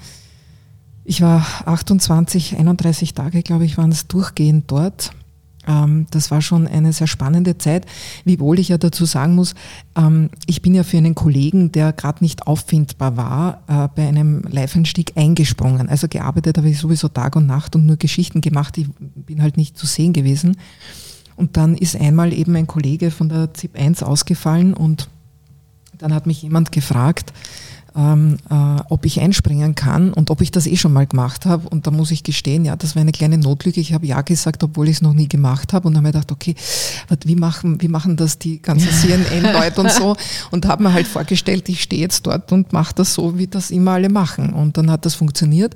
ich war 28, 31 Tage, glaube ich, waren es durchgehend dort. Ähm, das war schon eine sehr spannende Zeit, wiewohl ich ja dazu sagen muss, ähm, ich bin ja für einen Kollegen, der gerade nicht auffindbar war, äh, bei einem Live-Einstieg eingesprungen. Also gearbeitet habe ich sowieso Tag und Nacht und nur Geschichten gemacht, ich bin halt nicht zu sehen gewesen. Und dann ist einmal eben ein Kollege von der ZIP 1 ausgefallen und dann hat mich jemand gefragt, ähm, äh, ob ich einspringen kann und ob ich das eh schon mal gemacht habe. Und da muss ich gestehen, ja, das war eine kleine Notlüge. Ich habe ja gesagt, obwohl ich es noch nie gemacht habe. Und dann habe ich gedacht, okay, wie machen, wie machen das die ganzen CNN-Leute und so? Und habe mir halt vorgestellt, ich stehe jetzt dort und mache das so, wie das immer alle machen. Und dann hat das funktioniert.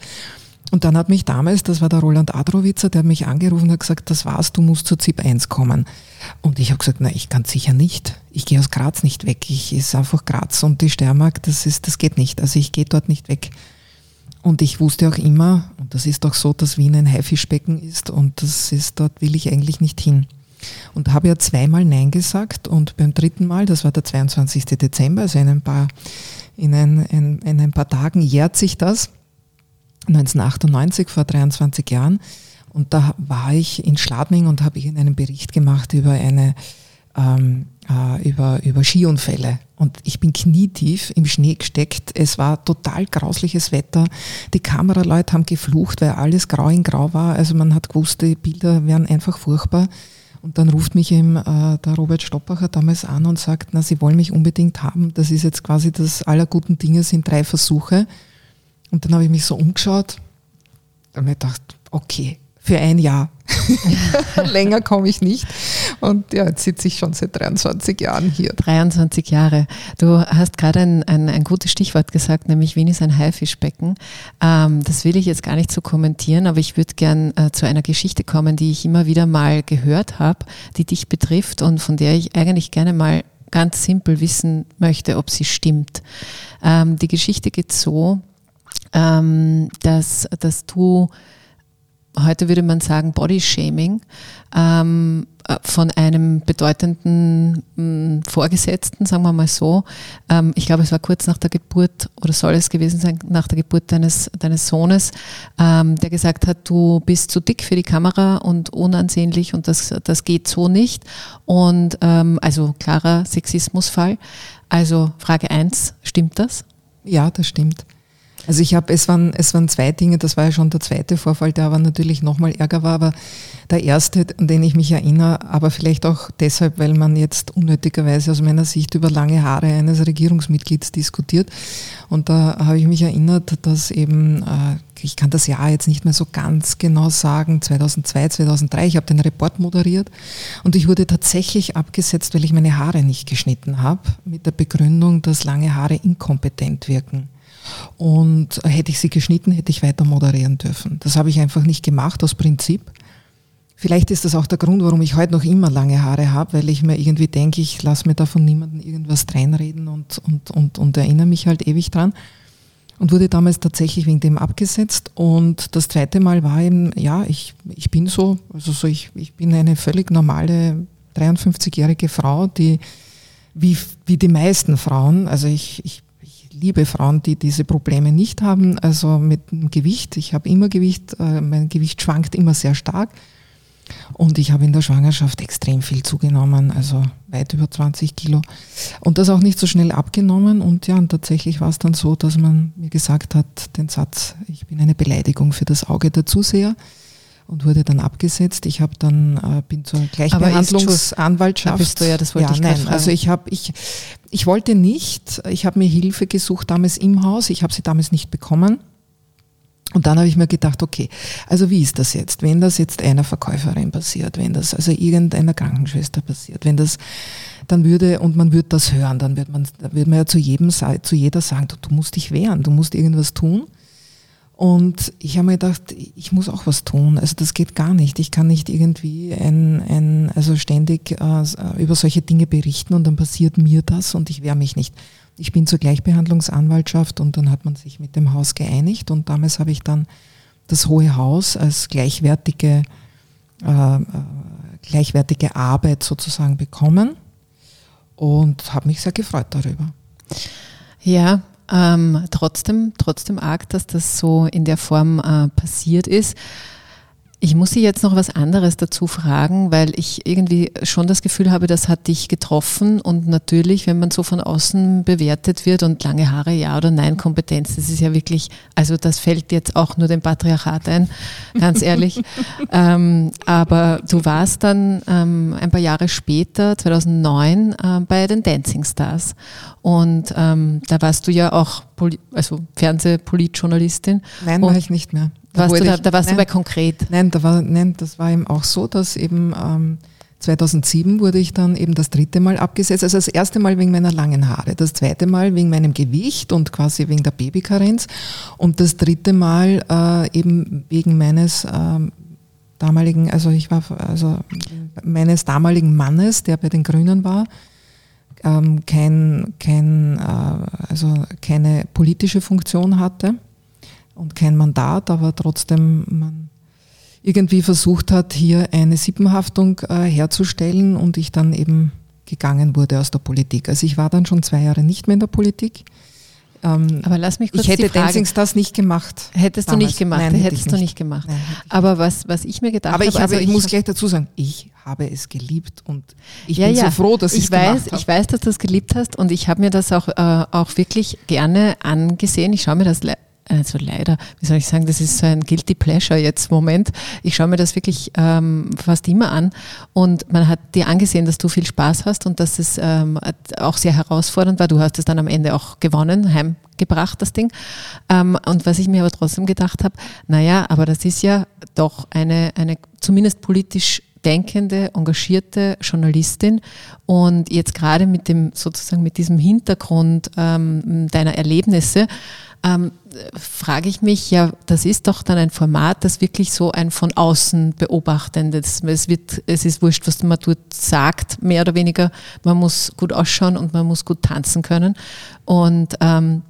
Und dann hat mich damals, das war der Roland Adrowitzer, der hat mich angerufen und hat gesagt, das war's, du musst zur ZIP 1 kommen. Und ich habe gesagt, na, ich kann sicher nicht. Ich gehe aus Graz nicht weg. Ich ist einfach Graz und die Steiermark, das ist, das geht nicht. Also ich gehe dort nicht weg. Und ich wusste auch immer, und das ist doch so, dass Wien ein Haifischbecken ist und das ist, dort will ich eigentlich nicht hin. Und habe ja zweimal Nein gesagt und beim dritten Mal, das war der 22. Dezember, also in ein paar, in ein, in, in ein paar Tagen jährt sich das, 1998, vor 23 Jahren. Und da war ich in Schladming und habe einen Bericht gemacht über eine ähm, äh, über, über Skiunfälle. Und ich bin knietief im Schnee gesteckt. Es war total grausliches Wetter. Die Kameraleute haben geflucht, weil alles grau in grau war. Also man hat gewusst, die Bilder wären einfach furchtbar. Und dann ruft mich eben äh, der Robert Stoppacher damals an und sagt, na, Sie wollen mich unbedingt haben. Das ist jetzt quasi das aller guten Dinge sind drei Versuche. Und dann habe ich mich so umgeschaut und mir gedacht, okay, für ein Jahr. Länger komme ich nicht. Und ja, jetzt sitze ich schon seit 23 Jahren hier. 23 Jahre. Du hast gerade ein, ein, ein gutes Stichwort gesagt, nämlich Wien ist ein Haifischbecken. Ähm, das will ich jetzt gar nicht so kommentieren, aber ich würde gern äh, zu einer Geschichte kommen, die ich immer wieder mal gehört habe, die dich betrifft und von der ich eigentlich gerne mal ganz simpel wissen möchte, ob sie stimmt. Ähm, die Geschichte geht so, ähm, dass, dass du, heute würde man sagen, Bodyshaming, ähm, äh, von einem bedeutenden mh, mm, Vorgesetzten, sagen wir mal so. Ähm, ich glaube, es war kurz nach der Geburt oder soll es gewesen sein, nach der Geburt deines, deines Sohnes, ähm, der gesagt hat, du bist zu dick für die Kamera und unansehnlich und das, das geht so nicht. Und ähm, also klarer Sexismusfall. Also Frage eins, stimmt das? Ja, das stimmt. Also ich habe, es waren, es waren zwei Dinge, das war ja schon der zweite Vorfall, der aber natürlich nochmal Ärger war, aber der erste, an den ich mich erinnere, aber vielleicht auch deshalb, weil man jetzt unnötigerweise aus meiner Sicht über lange Haare eines Regierungsmitglieds diskutiert. Und da habe ich mich erinnert, dass eben, äh, ich kann das Jahr jetzt nicht mehr so ganz genau sagen, 2002, 2003, ich habe den Report moderiert und ich wurde tatsächlich abgesetzt, weil ich meine Haare nicht geschnitten habe, mit der Begründung, dass lange Haare inkompetent wirken. Und hätte ich sie geschnitten, hätte ich weiter moderieren dürfen. Das habe ich einfach nicht gemacht aus Prinzip. Vielleicht ist das auch der Grund, warum ich heute noch immer lange Haare habe, weil ich mir irgendwie denke, ich lasse mir davon niemanden irgendwas reinreden und, und, und, und erinnere mich halt ewig dran. Und wurde damals tatsächlich wegen dem abgesetzt. Und das zweite Mal war eben, ja, ich, ich bin so, also so ich, ich bin eine völlig normale 53-jährige Frau, die wie, wie die meisten Frauen, also ich, ich liebe Frauen, die diese Probleme nicht haben. Also mit dem Gewicht. Ich habe immer Gewicht. Äh, mein Gewicht schwankt immer sehr stark. Und ich habe in der Schwangerschaft extrem viel zugenommen, also weit über 20 Kilo. Und das auch nicht so schnell abgenommen. Und ja, und tatsächlich war es dann so, dass man mir gesagt hat, den Satz, ich bin eine Beleidigung für das Auge der Zuseher und wurde dann abgesetzt. Ich habe dann äh, bin zur Gleichbehandlungsanwaltschaft. bist du ja, das wollte ja, ich nein, fragen. also ich habe ich ich wollte nicht. Ich habe mir Hilfe gesucht damals im Haus. Ich habe sie damals nicht bekommen. Und dann habe ich mir gedacht, okay, also wie ist das jetzt, wenn das jetzt einer Verkäuferin passiert, wenn das also irgendeiner Krankenschwester passiert, wenn das dann würde und man würde das hören, dann wird man, dann wird man ja zu jedem zu jeder sagen, du, du musst dich wehren, du musst irgendwas tun. Und ich habe mir gedacht, ich muss auch was tun. Also das geht gar nicht. Ich kann nicht irgendwie ein, ein also ständig äh, über solche Dinge berichten und dann passiert mir das und ich wehre mich nicht. Ich bin zur Gleichbehandlungsanwaltschaft und dann hat man sich mit dem Haus geeinigt und damals habe ich dann das Hohe Haus als gleichwertige, äh, äh gleichwertige Arbeit sozusagen bekommen und habe mich sehr gefreut darüber. Ja, ähm, trotzdem, trotzdem arg, dass das so in der Form äh, passiert ist. Ich muss Sie jetzt noch was anderes dazu fragen, weil ich irgendwie schon das Gefühl habe, das hat dich getroffen und natürlich, wenn man so von außen bewertet wird und lange Haare, ja oder nein, Kompetenz, das ist ja wirklich, also das fällt jetzt auch nur dem Patriarchat ein, ganz ehrlich. ähm, aber du warst dann ähm, ein paar Jahre später, 2009, äh, bei den Dancing Stars und ähm, da warst du ja auch Poli also Fernsehpolitjournalistin. Nein, war ich nicht mehr. Da, warst du, da, da warst nein, du bei konkret. Nein, da war, nein, das war eben auch so, dass eben ähm, 2007 wurde ich dann eben das dritte Mal abgesetzt. Also das erste Mal wegen meiner langen Haare, das zweite Mal wegen meinem Gewicht und quasi wegen der Babykarenz und das dritte Mal äh, eben wegen meines äh, damaligen, also ich war, also meines damaligen Mannes, der bei den Grünen war, ähm, kein, kein, äh, also keine politische Funktion hatte und kein Mandat, aber trotzdem man irgendwie versucht hat, hier eine Sippenhaftung äh, herzustellen und ich dann eben gegangen wurde aus der Politik. Also ich war dann schon zwei Jahre nicht mehr in der Politik. Ähm, aber lass mich kurz Ich hätte die Frage, Dancing Stars nicht gemacht. Hättest damals. du nicht gemacht, Nein, hättest du nicht gemacht. Nein, aber was, was ich mir gedacht aber ich habe, also ich, ich muss gleich dazu sagen, ich habe es geliebt und ich ja, bin ja. so froh, dass ich es weiß, gemacht habe. Ich weiß, dass du es geliebt hast und ich habe mir das auch, äh, auch wirklich gerne angesehen. Ich schaue mir das also leider, wie soll ich sagen, das ist so ein guilty pleasure jetzt Moment. Ich schaue mir das wirklich ähm, fast immer an und man hat dir angesehen, dass du viel Spaß hast und dass es ähm, auch sehr herausfordernd war. Du hast es dann am Ende auch gewonnen, heimgebracht, das Ding. Ähm, und was ich mir aber trotzdem gedacht habe, naja, aber das ist ja doch eine, eine zumindest politisch denkende, engagierte Journalistin und jetzt gerade mit dem sozusagen mit diesem Hintergrund ähm, deiner Erlebnisse ähm, frage ich mich, ja, das ist doch dann ein Format, das wirklich so ein von außen beobachtendes, es wird, es ist wurscht, was man dort sagt, mehr oder weniger, man muss gut ausschauen und man muss gut tanzen können und ähm,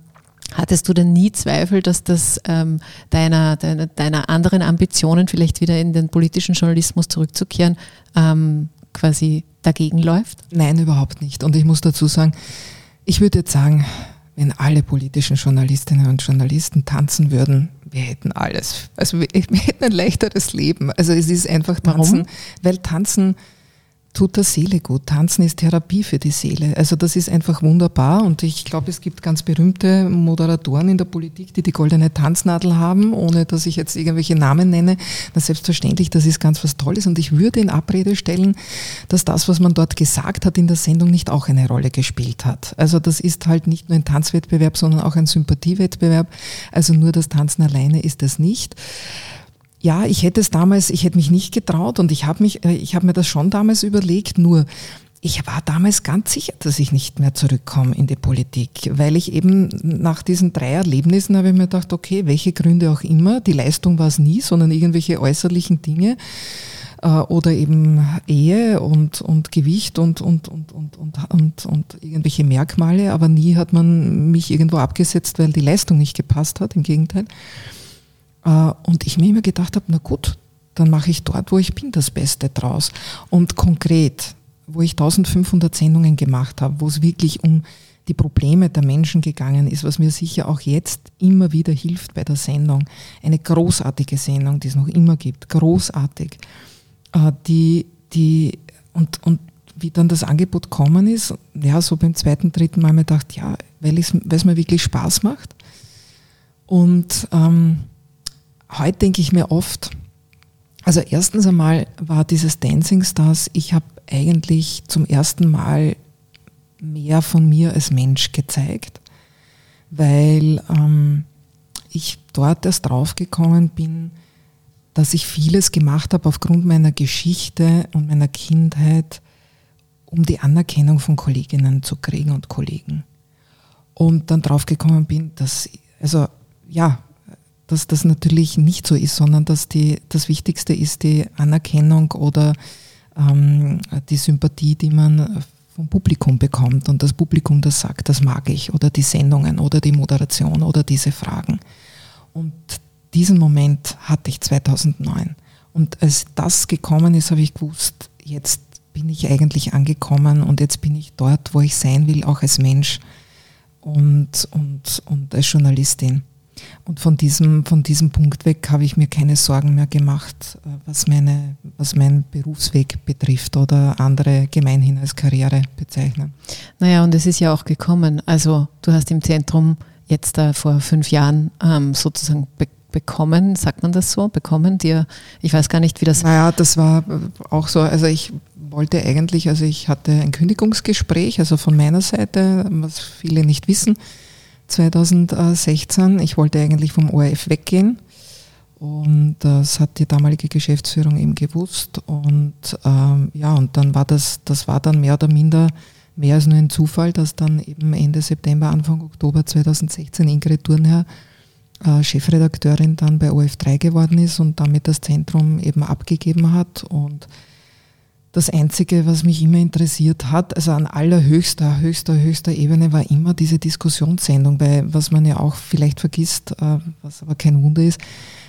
Hattest du denn nie Zweifel, dass das ähm, deiner, deiner, deiner anderen Ambitionen, vielleicht wieder in den politischen Journalismus zurückzukehren, ähm, quasi dagegen läuft? Nein, überhaupt nicht. Und ich muss dazu sagen, ich würde jetzt sagen, wenn alle politischen Journalistinnen und Journalisten tanzen würden, wir hätten alles. Also wir, wir hätten ein leichteres Leben. Also es ist einfach tanzen, Warum? weil tanzen tut der Seele gut. Tanzen ist Therapie für die Seele. Also das ist einfach wunderbar und ich glaube, es gibt ganz berühmte Moderatoren in der Politik, die die goldene Tanznadel haben, ohne dass ich jetzt irgendwelche Namen nenne. Na selbstverständlich, das ist ganz was Tolles und ich würde in Abrede stellen, dass das, was man dort gesagt hat in der Sendung, nicht auch eine Rolle gespielt hat. Also das ist halt nicht nur ein Tanzwettbewerb, sondern auch ein Sympathiewettbewerb. Also nur das Tanzen alleine ist es nicht. Ja, ich hätte es damals, ich hätte mich nicht getraut und ich habe mich, äh, ich habe mir das schon damals überlegt, nur ich war damals ganz sicher, dass ich nicht mehr zurückkomme in die Politik, weil ich eben nach diesen drei Erlebnissen habe ich mir gedacht, okay, welche Gründe auch immer, die Leistung war es nie, sondern irgendwelche äußerlichen Dinge äh, oder eben Ehe und, und Gewicht und, und, und, und, und, und, und irgendwelche Merkmale, aber nie hat man mich irgendwo abgesetzt, weil die Leistung nicht gepasst hat, im Gegenteil. Äh, und ich mir immer gedacht habe, na gut, dann mache ich dort, wo ich bin, das Beste draus. Und konkret, wo ich 1500 Sendungen gemacht habe, wo es wirklich um die Probleme der Menschen gegangen ist, was mir sicher auch jetzt immer wieder hilft bei der Sendung. Eine großartige Sendung, die es noch immer gibt, großartig. Äh, die, die, und, und wie dann das Angebot kommen ist, ja, so beim zweiten, dritten Mal mir gedacht, ja, weil es mir wirklich Spaß macht. Und ähm, heute denke ich mir oft, also erstens einmal war dieses Dancing Stars, ich habe eigentlich zum ersten Mal mehr von mir als Mensch gezeigt, weil ähm, ich dort erst draufgekommen bin, dass ich vieles gemacht habe aufgrund meiner Geschichte und meiner Kindheit, um die Anerkennung von Kolleginnen zu kriegen und Kollegen. Und dann draufgekommen bin, dass, also ja, dass das natürlich nicht so ist, sondern dass die, das Wichtigste ist die Anerkennung oder ähm, die Sympathie, die man vom Publikum bekommt und das Publikum das sagt, das mag ich oder die Sendungen oder die Moderation oder diese Fragen. Und diesen Moment hatte ich 2009. Und als das gekommen ist, habe ich gewusst, jetzt bin ich eigentlich angekommen und jetzt bin ich dort, wo ich sein will, auch als Mensch und, und, und als Journalistin. Und von diesem, von diesem Punkt weg habe ich mir keine Sorgen mehr gemacht, äh, was, meine, was meinen Berufsweg betrifft oder andere gemeinhin als Karriere bezeichnen. Naja, und es ist ja auch gekommen. Also du hast im Zentrum jetzt äh, vor fünf Jahren ähm, sozusagen be bekommen, sagt man das so, bekommen dir, ich weiß gar nicht, wie das... Naja, das war auch so, also ich wollte eigentlich, also ich hatte ein Kündigungsgespräch, also von meiner Seite, was viele nicht wissen, 2016. Ich wollte eigentlich vom ORF weggehen. Und das hat die damalige Geschäftsführung eben gewusst. Und ähm, ja, und dann war das, das war dann mehr oder minder mehr als nur ein Zufall, dass dann eben Ende September, Anfang Oktober 2016 Ingrid Thurnherr äh, Chefredakteurin dann bei OF3 geworden ist und damit das Zentrum eben abgegeben hat. Und das Einzige, was mich immer interessiert hat, also an allerhöchster, höchster, höchster Ebene war immer diese Diskussionssendung, weil was man ja auch vielleicht vergisst, äh, was aber kein Wunder ist,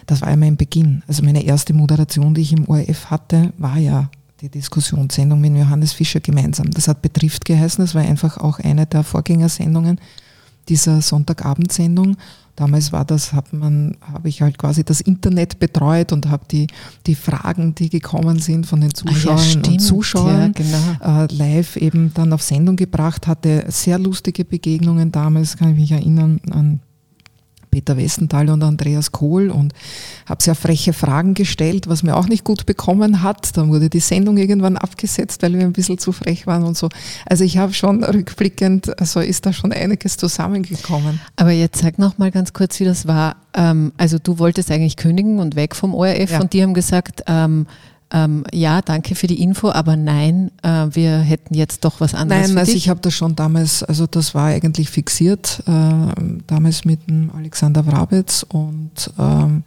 das war ja mein Beginn. Also meine erste Moderation, die ich im ORF hatte, war ja die Diskussionssendung mit Johannes Fischer gemeinsam. Das hat Betrifft geheißen, das war einfach auch eine der Vorgängersendungen dieser Sonntagabendsendung. Damals war das, hat man, habe ich halt quasi das Internet betreut und habe die, die Fragen, die gekommen sind von den Zuschauern ja, und Zuschauern ja, genau. äh, live eben dann auf Sendung gebracht, hatte sehr lustige Begegnungen damals, kann ich mich erinnern an Peter Westenthal und Andreas Kohl und habe sehr freche Fragen gestellt, was mir auch nicht gut bekommen hat. Dann wurde die Sendung irgendwann abgesetzt, weil wir ein bisschen zu frech waren und so. Also ich habe schon rückblickend, also ist da schon einiges zusammengekommen. Aber jetzt sag noch mal ganz kurz, wie das war. Ähm, also du wolltest eigentlich kündigen und weg vom ORF ja. und die haben gesagt, ähm, ähm, ja, danke für die Info, aber nein, äh, wir hätten jetzt doch was anderes. Nein, also ich habe das schon damals, also das war eigentlich fixiert, äh, damals mit dem Alexander Wrabetz und ähm,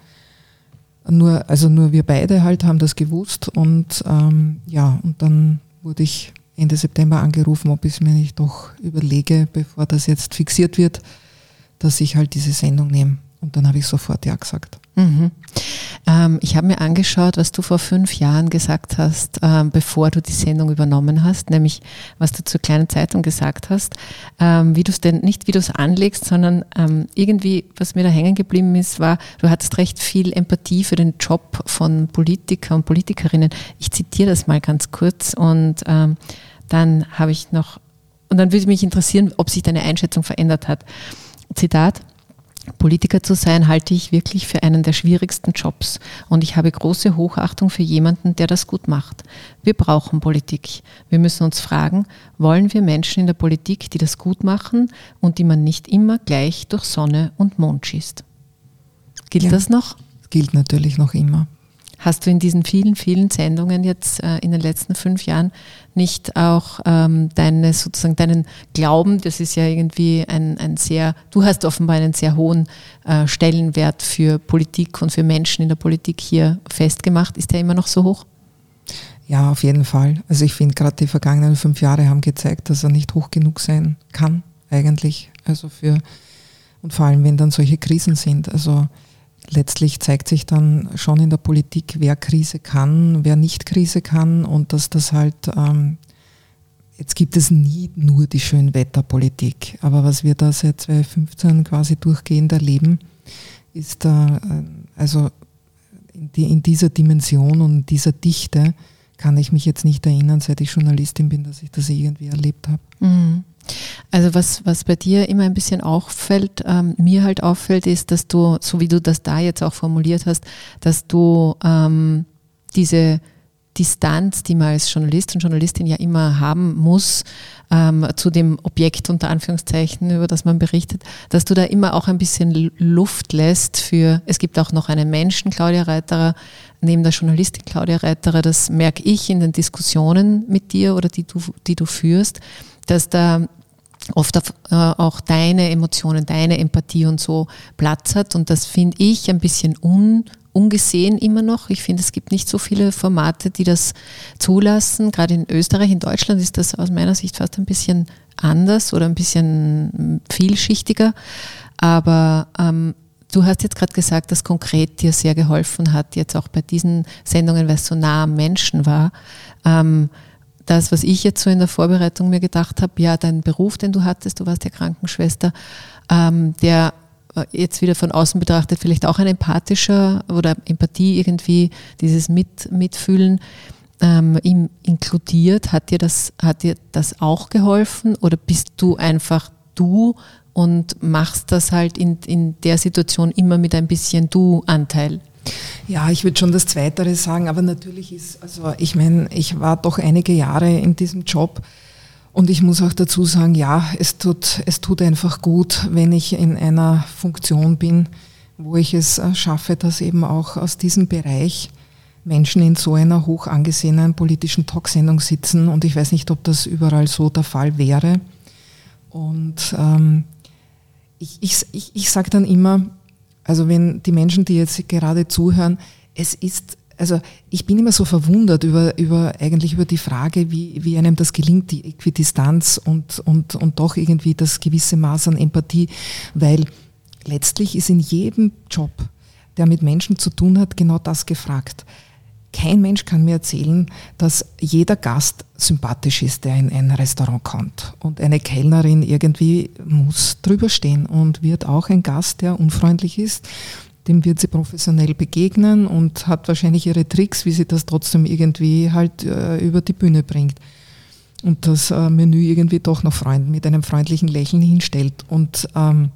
nur, also nur wir beide halt haben das gewusst und ähm, ja, und dann wurde ich Ende September angerufen, ob ich es mir nicht doch überlege, bevor das jetzt fixiert wird, dass ich halt diese Sendung nehme. Und dann habe ich sofort Ja gesagt. Mhm. Ähm, ich habe mir angeschaut, was du vor fünf Jahren gesagt hast, ähm, bevor du die Sendung übernommen hast, nämlich was du zur kleinen Zeitung gesagt hast, ähm, wie du es denn, nicht wie du es anlegst, sondern ähm, irgendwie, was mir da hängen geblieben ist, war, du hattest recht viel Empathie für den Job von Politiker und Politikerinnen. Ich zitiere das mal ganz kurz und ähm, dann habe ich noch, und dann würde mich interessieren, ob sich deine Einschätzung verändert hat. Zitat. Politiker zu sein, halte ich wirklich für einen der schwierigsten Jobs und ich habe große Hochachtung für jemanden, der das gut macht. Wir brauchen Politik. Wir müssen uns fragen, wollen wir Menschen in der Politik, die das gut machen und die man nicht immer gleich durch Sonne und Mond schießt? Gilt ja, das noch? Gilt natürlich noch immer. Hast du in diesen vielen, vielen Sendungen jetzt äh, in den letzten fünf Jahren nicht auch ähm, deine, sozusagen deinen Glauben, das ist ja irgendwie ein, ein sehr, du hast offenbar einen sehr hohen äh, Stellenwert für Politik und für Menschen in der Politik hier festgemacht. Ist der immer noch so hoch? Ja, auf jeden Fall. Also ich finde gerade die vergangenen fünf Jahre haben gezeigt, dass er nicht hoch genug sein kann, eigentlich. Also für, und vor allem, wenn dann solche Krisen sind. Also letztlich zeigt sich dann schon in der Politik, wer Krise kann, wer nicht Krise kann und dass das halt, ähm, jetzt gibt es nie nur die Schönwetterpolitik, aber was wir da seit 2015 quasi durchgehend erleben, ist da, äh, also in, die, in dieser Dimension und dieser Dichte kann ich mich jetzt nicht erinnern, seit ich Journalistin bin, dass ich das irgendwie erlebt habe. Mhm. Also was, was bei dir immer ein bisschen auffällt, ähm, mir halt auffällt, ist, dass du, so wie du das da jetzt auch formuliert hast, dass du ähm, diese Distanz, die man als Journalist und Journalistin ja immer haben muss, ähm, zu dem Objekt unter Anführungszeichen, über das man berichtet, dass du da immer auch ein bisschen Luft lässt für, es gibt auch noch einen Menschen, Claudia Reiterer, neben der Journalistin Claudia Reiterer, das merke ich in den Diskussionen mit dir oder die du, die du führst, dass da oft auf, äh, auch deine Emotionen, deine Empathie und so Platz hat. Und das finde ich ein bisschen un, ungesehen immer noch. Ich finde, es gibt nicht so viele Formate, die das zulassen. Gerade in Österreich, in Deutschland ist das aus meiner Sicht fast ein bisschen anders oder ein bisschen vielschichtiger. Aber ähm, du hast jetzt gerade gesagt, dass konkret dir sehr geholfen hat, jetzt auch bei diesen Sendungen, weil es so nah am Menschen war. Ähm, das, was ich jetzt so in der Vorbereitung mir gedacht habe, ja, dein Beruf, den du hattest, du warst ja Krankenschwester, ähm, der äh, jetzt wieder von außen betrachtet vielleicht auch ein empathischer oder Empathie irgendwie, dieses Mit, Mitfühlen ähm, inkludiert. Hat dir, das, hat dir das auch geholfen oder bist du einfach du und machst das halt in, in der Situation immer mit ein bisschen Du-Anteil? Ja, ich würde schon das Zweitere sagen, aber natürlich ist, also ich meine, ich war doch einige Jahre in diesem Job und ich muss auch dazu sagen, ja, es tut, es tut einfach gut, wenn ich in einer Funktion bin, wo ich es äh, schaffe, dass eben auch aus diesem Bereich Menschen in so einer hoch angesehenen politischen Talksendung sitzen und ich weiß nicht, ob das überall so der Fall wäre. Und ähm, ich, ich, ich, ich sage dann immer, also wenn die Menschen, die jetzt gerade zuhören, es ist, also ich bin immer so verwundert über, über eigentlich über die Frage, wie, wie einem das gelingt, die Äquidistanz und, und, und doch irgendwie das gewisse Maß an Empathie, weil letztlich ist in jedem Job, der mit Menschen zu tun hat, genau das gefragt. Kein Mensch kann mir erzählen, dass jeder Gast sympathisch ist, der in ein Restaurant kommt. Und eine Kellnerin irgendwie muss drüber stehen und wird auch ein Gast, der unfreundlich ist. Dem wird sie professionell begegnen und hat wahrscheinlich ihre Tricks, wie sie das trotzdem irgendwie halt äh, über die Bühne bringt. Und das äh, Menü irgendwie doch noch Freund, mit einem freundlichen Lächeln hinstellt. Und ähm,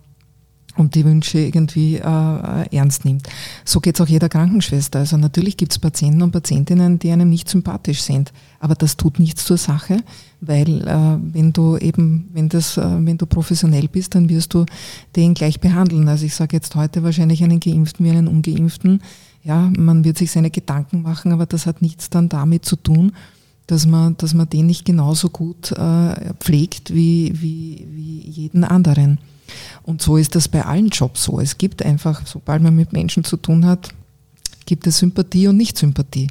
und die Wünsche irgendwie äh, ernst nimmt. So geht es auch jeder Krankenschwester. Also natürlich gibt es Patienten und Patientinnen, die einem nicht sympathisch sind, aber das tut nichts zur Sache, weil äh, wenn du eben, wenn das, äh, wenn du professionell bist, dann wirst du den gleich behandeln. Also ich sage jetzt heute wahrscheinlich einen Geimpften wie einen Ungeimpften. Ja, man wird sich seine Gedanken machen, aber das hat nichts dann damit zu tun, dass man, dass man den nicht genauso gut äh, pflegt wie, wie, wie jeden anderen. Und so ist das bei allen Jobs so. Es gibt einfach, sobald man mit Menschen zu tun hat, gibt es Sympathie und Nicht-Sympathie.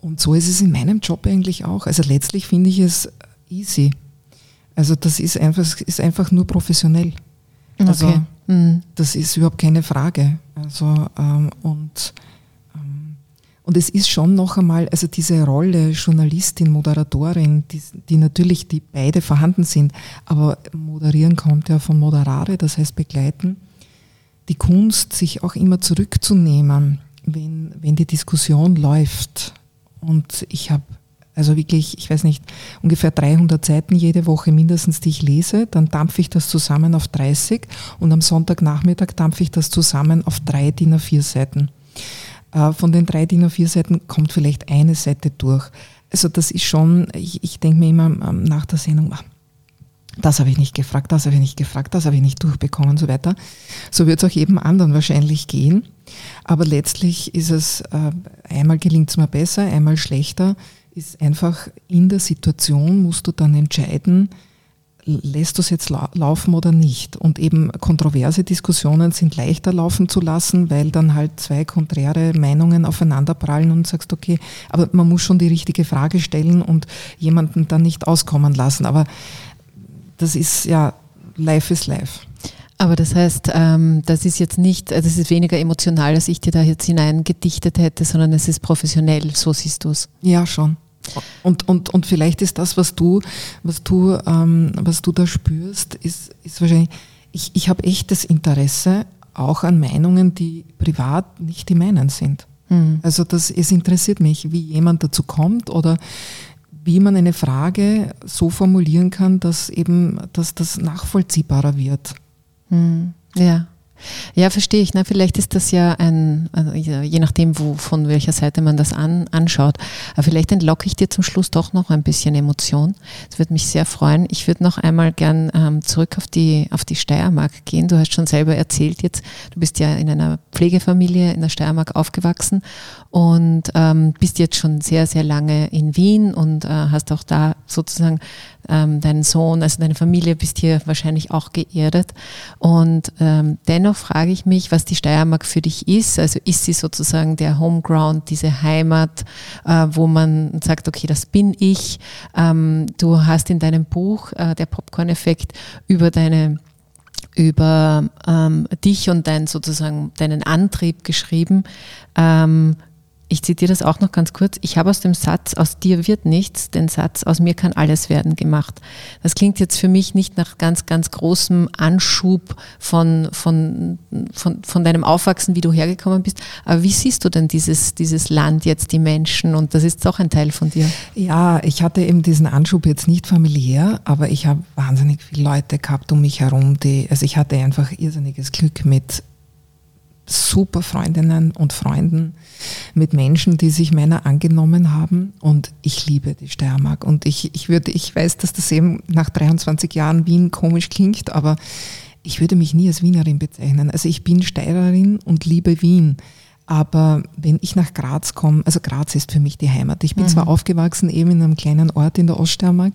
Und so ist es in meinem Job eigentlich auch. Also letztlich finde ich es easy. Also das ist einfach, ist einfach nur professionell. Also okay. mhm. das ist überhaupt keine Frage. Also ähm, und und es ist schon noch einmal, also diese Rolle Journalistin, Moderatorin, die, die, natürlich, die beide vorhanden sind, aber moderieren kommt ja von moderare, das heißt begleiten. Die Kunst, sich auch immer zurückzunehmen, wenn, wenn die Diskussion läuft. Und ich habe also wirklich, ich weiß nicht, ungefähr 300 Seiten jede Woche mindestens, die ich lese. Dann dampfe ich das zusammen auf 30 und am Sonntagnachmittag dampfe ich das zusammen auf drei DIN A4 Seiten. Äh, von den drei DIN A4 Seiten kommt vielleicht eine Seite durch. Also das ist schon, ich, ich denke mir immer ähm, nach der Sendung, ah, das habe ich nicht gefragt, das habe ich nicht gefragt, das habe ich nicht durchbekommen und so weiter. So wird es auch jedem anderen wahrscheinlich gehen. Aber letztlich ist es, äh, einmal gelingt es mir besser, einmal schlechter, ist einfach in der Situation musst du dann entscheiden, lässt du es jetzt laufen oder nicht? Und eben kontroverse Diskussionen sind leichter laufen zu lassen, weil dann halt zwei konträre Meinungen aufeinanderprallen und sagst, okay, aber man muss schon die richtige Frage stellen und jemanden dann nicht auskommen lassen. Aber das ist ja, life is life. Aber das heißt, ähm, das ist jetzt nicht, das ist weniger emotional, als ich dir da jetzt hineingedichtet hätte, sondern es ist professionell, so siehst du es. Ja, schon. Und, und, und vielleicht ist das, was du, was du, ähm, was du da spürst, ist, ist wahrscheinlich, ich, ich habe echtes Interesse auch an Meinungen, die privat nicht die meinen sind. Mhm. Also das, es interessiert mich, wie jemand dazu kommt oder wie man eine Frage so formulieren kann, dass eben, dass das nachvollziehbarer wird. Mhm. Ja. Ja, verstehe ich. Na, vielleicht ist das ja ein, also je nachdem, wo, von welcher Seite man das an, anschaut. Aber vielleicht entlocke ich dir zum Schluss doch noch ein bisschen Emotion. Das würde mich sehr freuen. Ich würde noch einmal gern ähm, zurück auf die, auf die Steiermark gehen. Du hast schon selber erzählt jetzt, du bist ja in einer Pflegefamilie in der Steiermark aufgewachsen und ähm, bist jetzt schon sehr, sehr lange in Wien und äh, hast auch da sozusagen ähm, deinen Sohn, also deine Familie bist hier wahrscheinlich auch geerdet. Und ähm, dennoch frage ich mich, was die Steiermark für dich ist. Also ist sie sozusagen der Homeground, diese Heimat, äh, wo man sagt, okay, das bin ich. Ähm, du hast in deinem Buch, äh, der Popcorn-Effekt, über deine über ähm, dich und dein sozusagen deinen Antrieb geschrieben. Ähm, ich zitiere das auch noch ganz kurz. Ich habe aus dem Satz, aus dir wird nichts, den Satz, aus mir kann alles werden gemacht. Das klingt jetzt für mich nicht nach ganz, ganz großem Anschub von, von, von, von deinem Aufwachsen, wie du hergekommen bist. Aber wie siehst du denn dieses, dieses Land jetzt, die Menschen? Und das ist auch ein Teil von dir. Ja, ich hatte eben diesen Anschub jetzt nicht familiär, aber ich habe wahnsinnig viele Leute gehabt um mich herum, die, also ich hatte einfach irrsinniges Glück mit super Freundinnen und Freunden, mit Menschen, die sich meiner angenommen haben. Und ich liebe die Steiermark. Und ich, ich würde, ich weiß, dass das eben nach 23 Jahren Wien komisch klingt, aber ich würde mich nie als Wienerin bezeichnen. Also ich bin Steirerin und liebe Wien. Aber wenn ich nach Graz komme, also Graz ist für mich die Heimat. Ich bin mhm. zwar aufgewachsen eben in einem kleinen Ort in der Oststeiermark,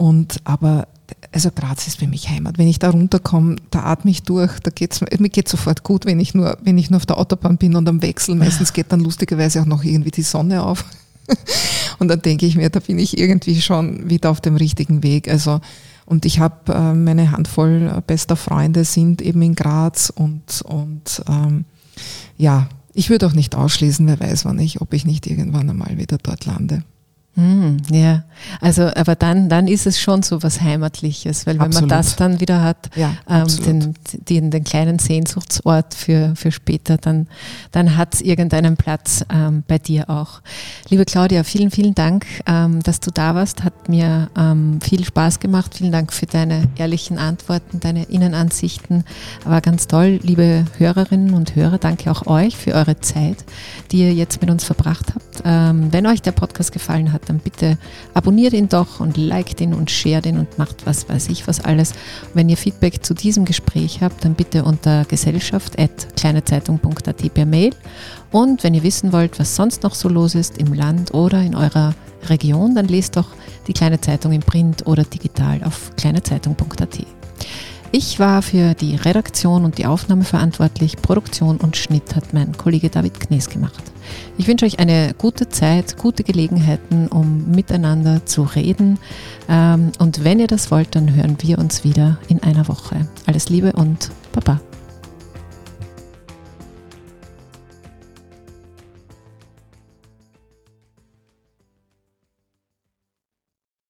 und aber also Graz ist für mich Heimat. Wenn ich da runterkomme, da atme ich durch, da geht's mir geht sofort gut, wenn ich nur, wenn ich nur auf der Autobahn bin und am Wechsel. Meistens geht dann lustigerweise auch noch irgendwie die Sonne auf. Und dann denke ich mir, da bin ich irgendwie schon wieder auf dem richtigen Weg. Also, und ich habe äh, meine Handvoll bester Freunde sind eben in Graz und, und ähm, ja, ich würde auch nicht ausschließen, wer weiß wann ich, ob ich nicht irgendwann einmal wieder dort lande. Hm, ja, also aber dann, dann ist es schon so was Heimatliches, weil wenn absolut. man das dann wieder hat, ja, ähm, den, den, den, kleinen Sehnsuchtsort für, für später, dann, dann hat es irgendeinen Platz ähm, bei dir auch. Liebe Claudia, vielen, vielen Dank, ähm, dass du da warst. Hat mir ähm, viel Spaß gemacht. Vielen Dank für deine ehrlichen Antworten, deine Innenansichten. War ganz toll, liebe Hörerinnen und Hörer. Danke auch euch für eure Zeit, die ihr jetzt mit uns verbracht habt. Ähm, wenn euch der Podcast gefallen hat, hat, dann bitte abonniert ihn doch und liked ihn und shared ihn und macht was weiß ich was alles. wenn ihr Feedback zu diesem Gespräch habt, dann bitte unter gesellschaft.kleinezeitung.at per Mail. Und wenn ihr wissen wollt, was sonst noch so los ist im Land oder in eurer Region, dann lest doch die Kleine Zeitung im Print oder digital auf kleinezeitung.at. Ich war für die Redaktion und die Aufnahme verantwortlich. Produktion und Schnitt hat mein Kollege David Knees gemacht. Ich wünsche euch eine gute Zeit, gute Gelegenheiten, um miteinander zu reden. Ähm, und wenn ihr das wollt, dann hören wir uns wieder in einer Woche. Alles Liebe und Baba.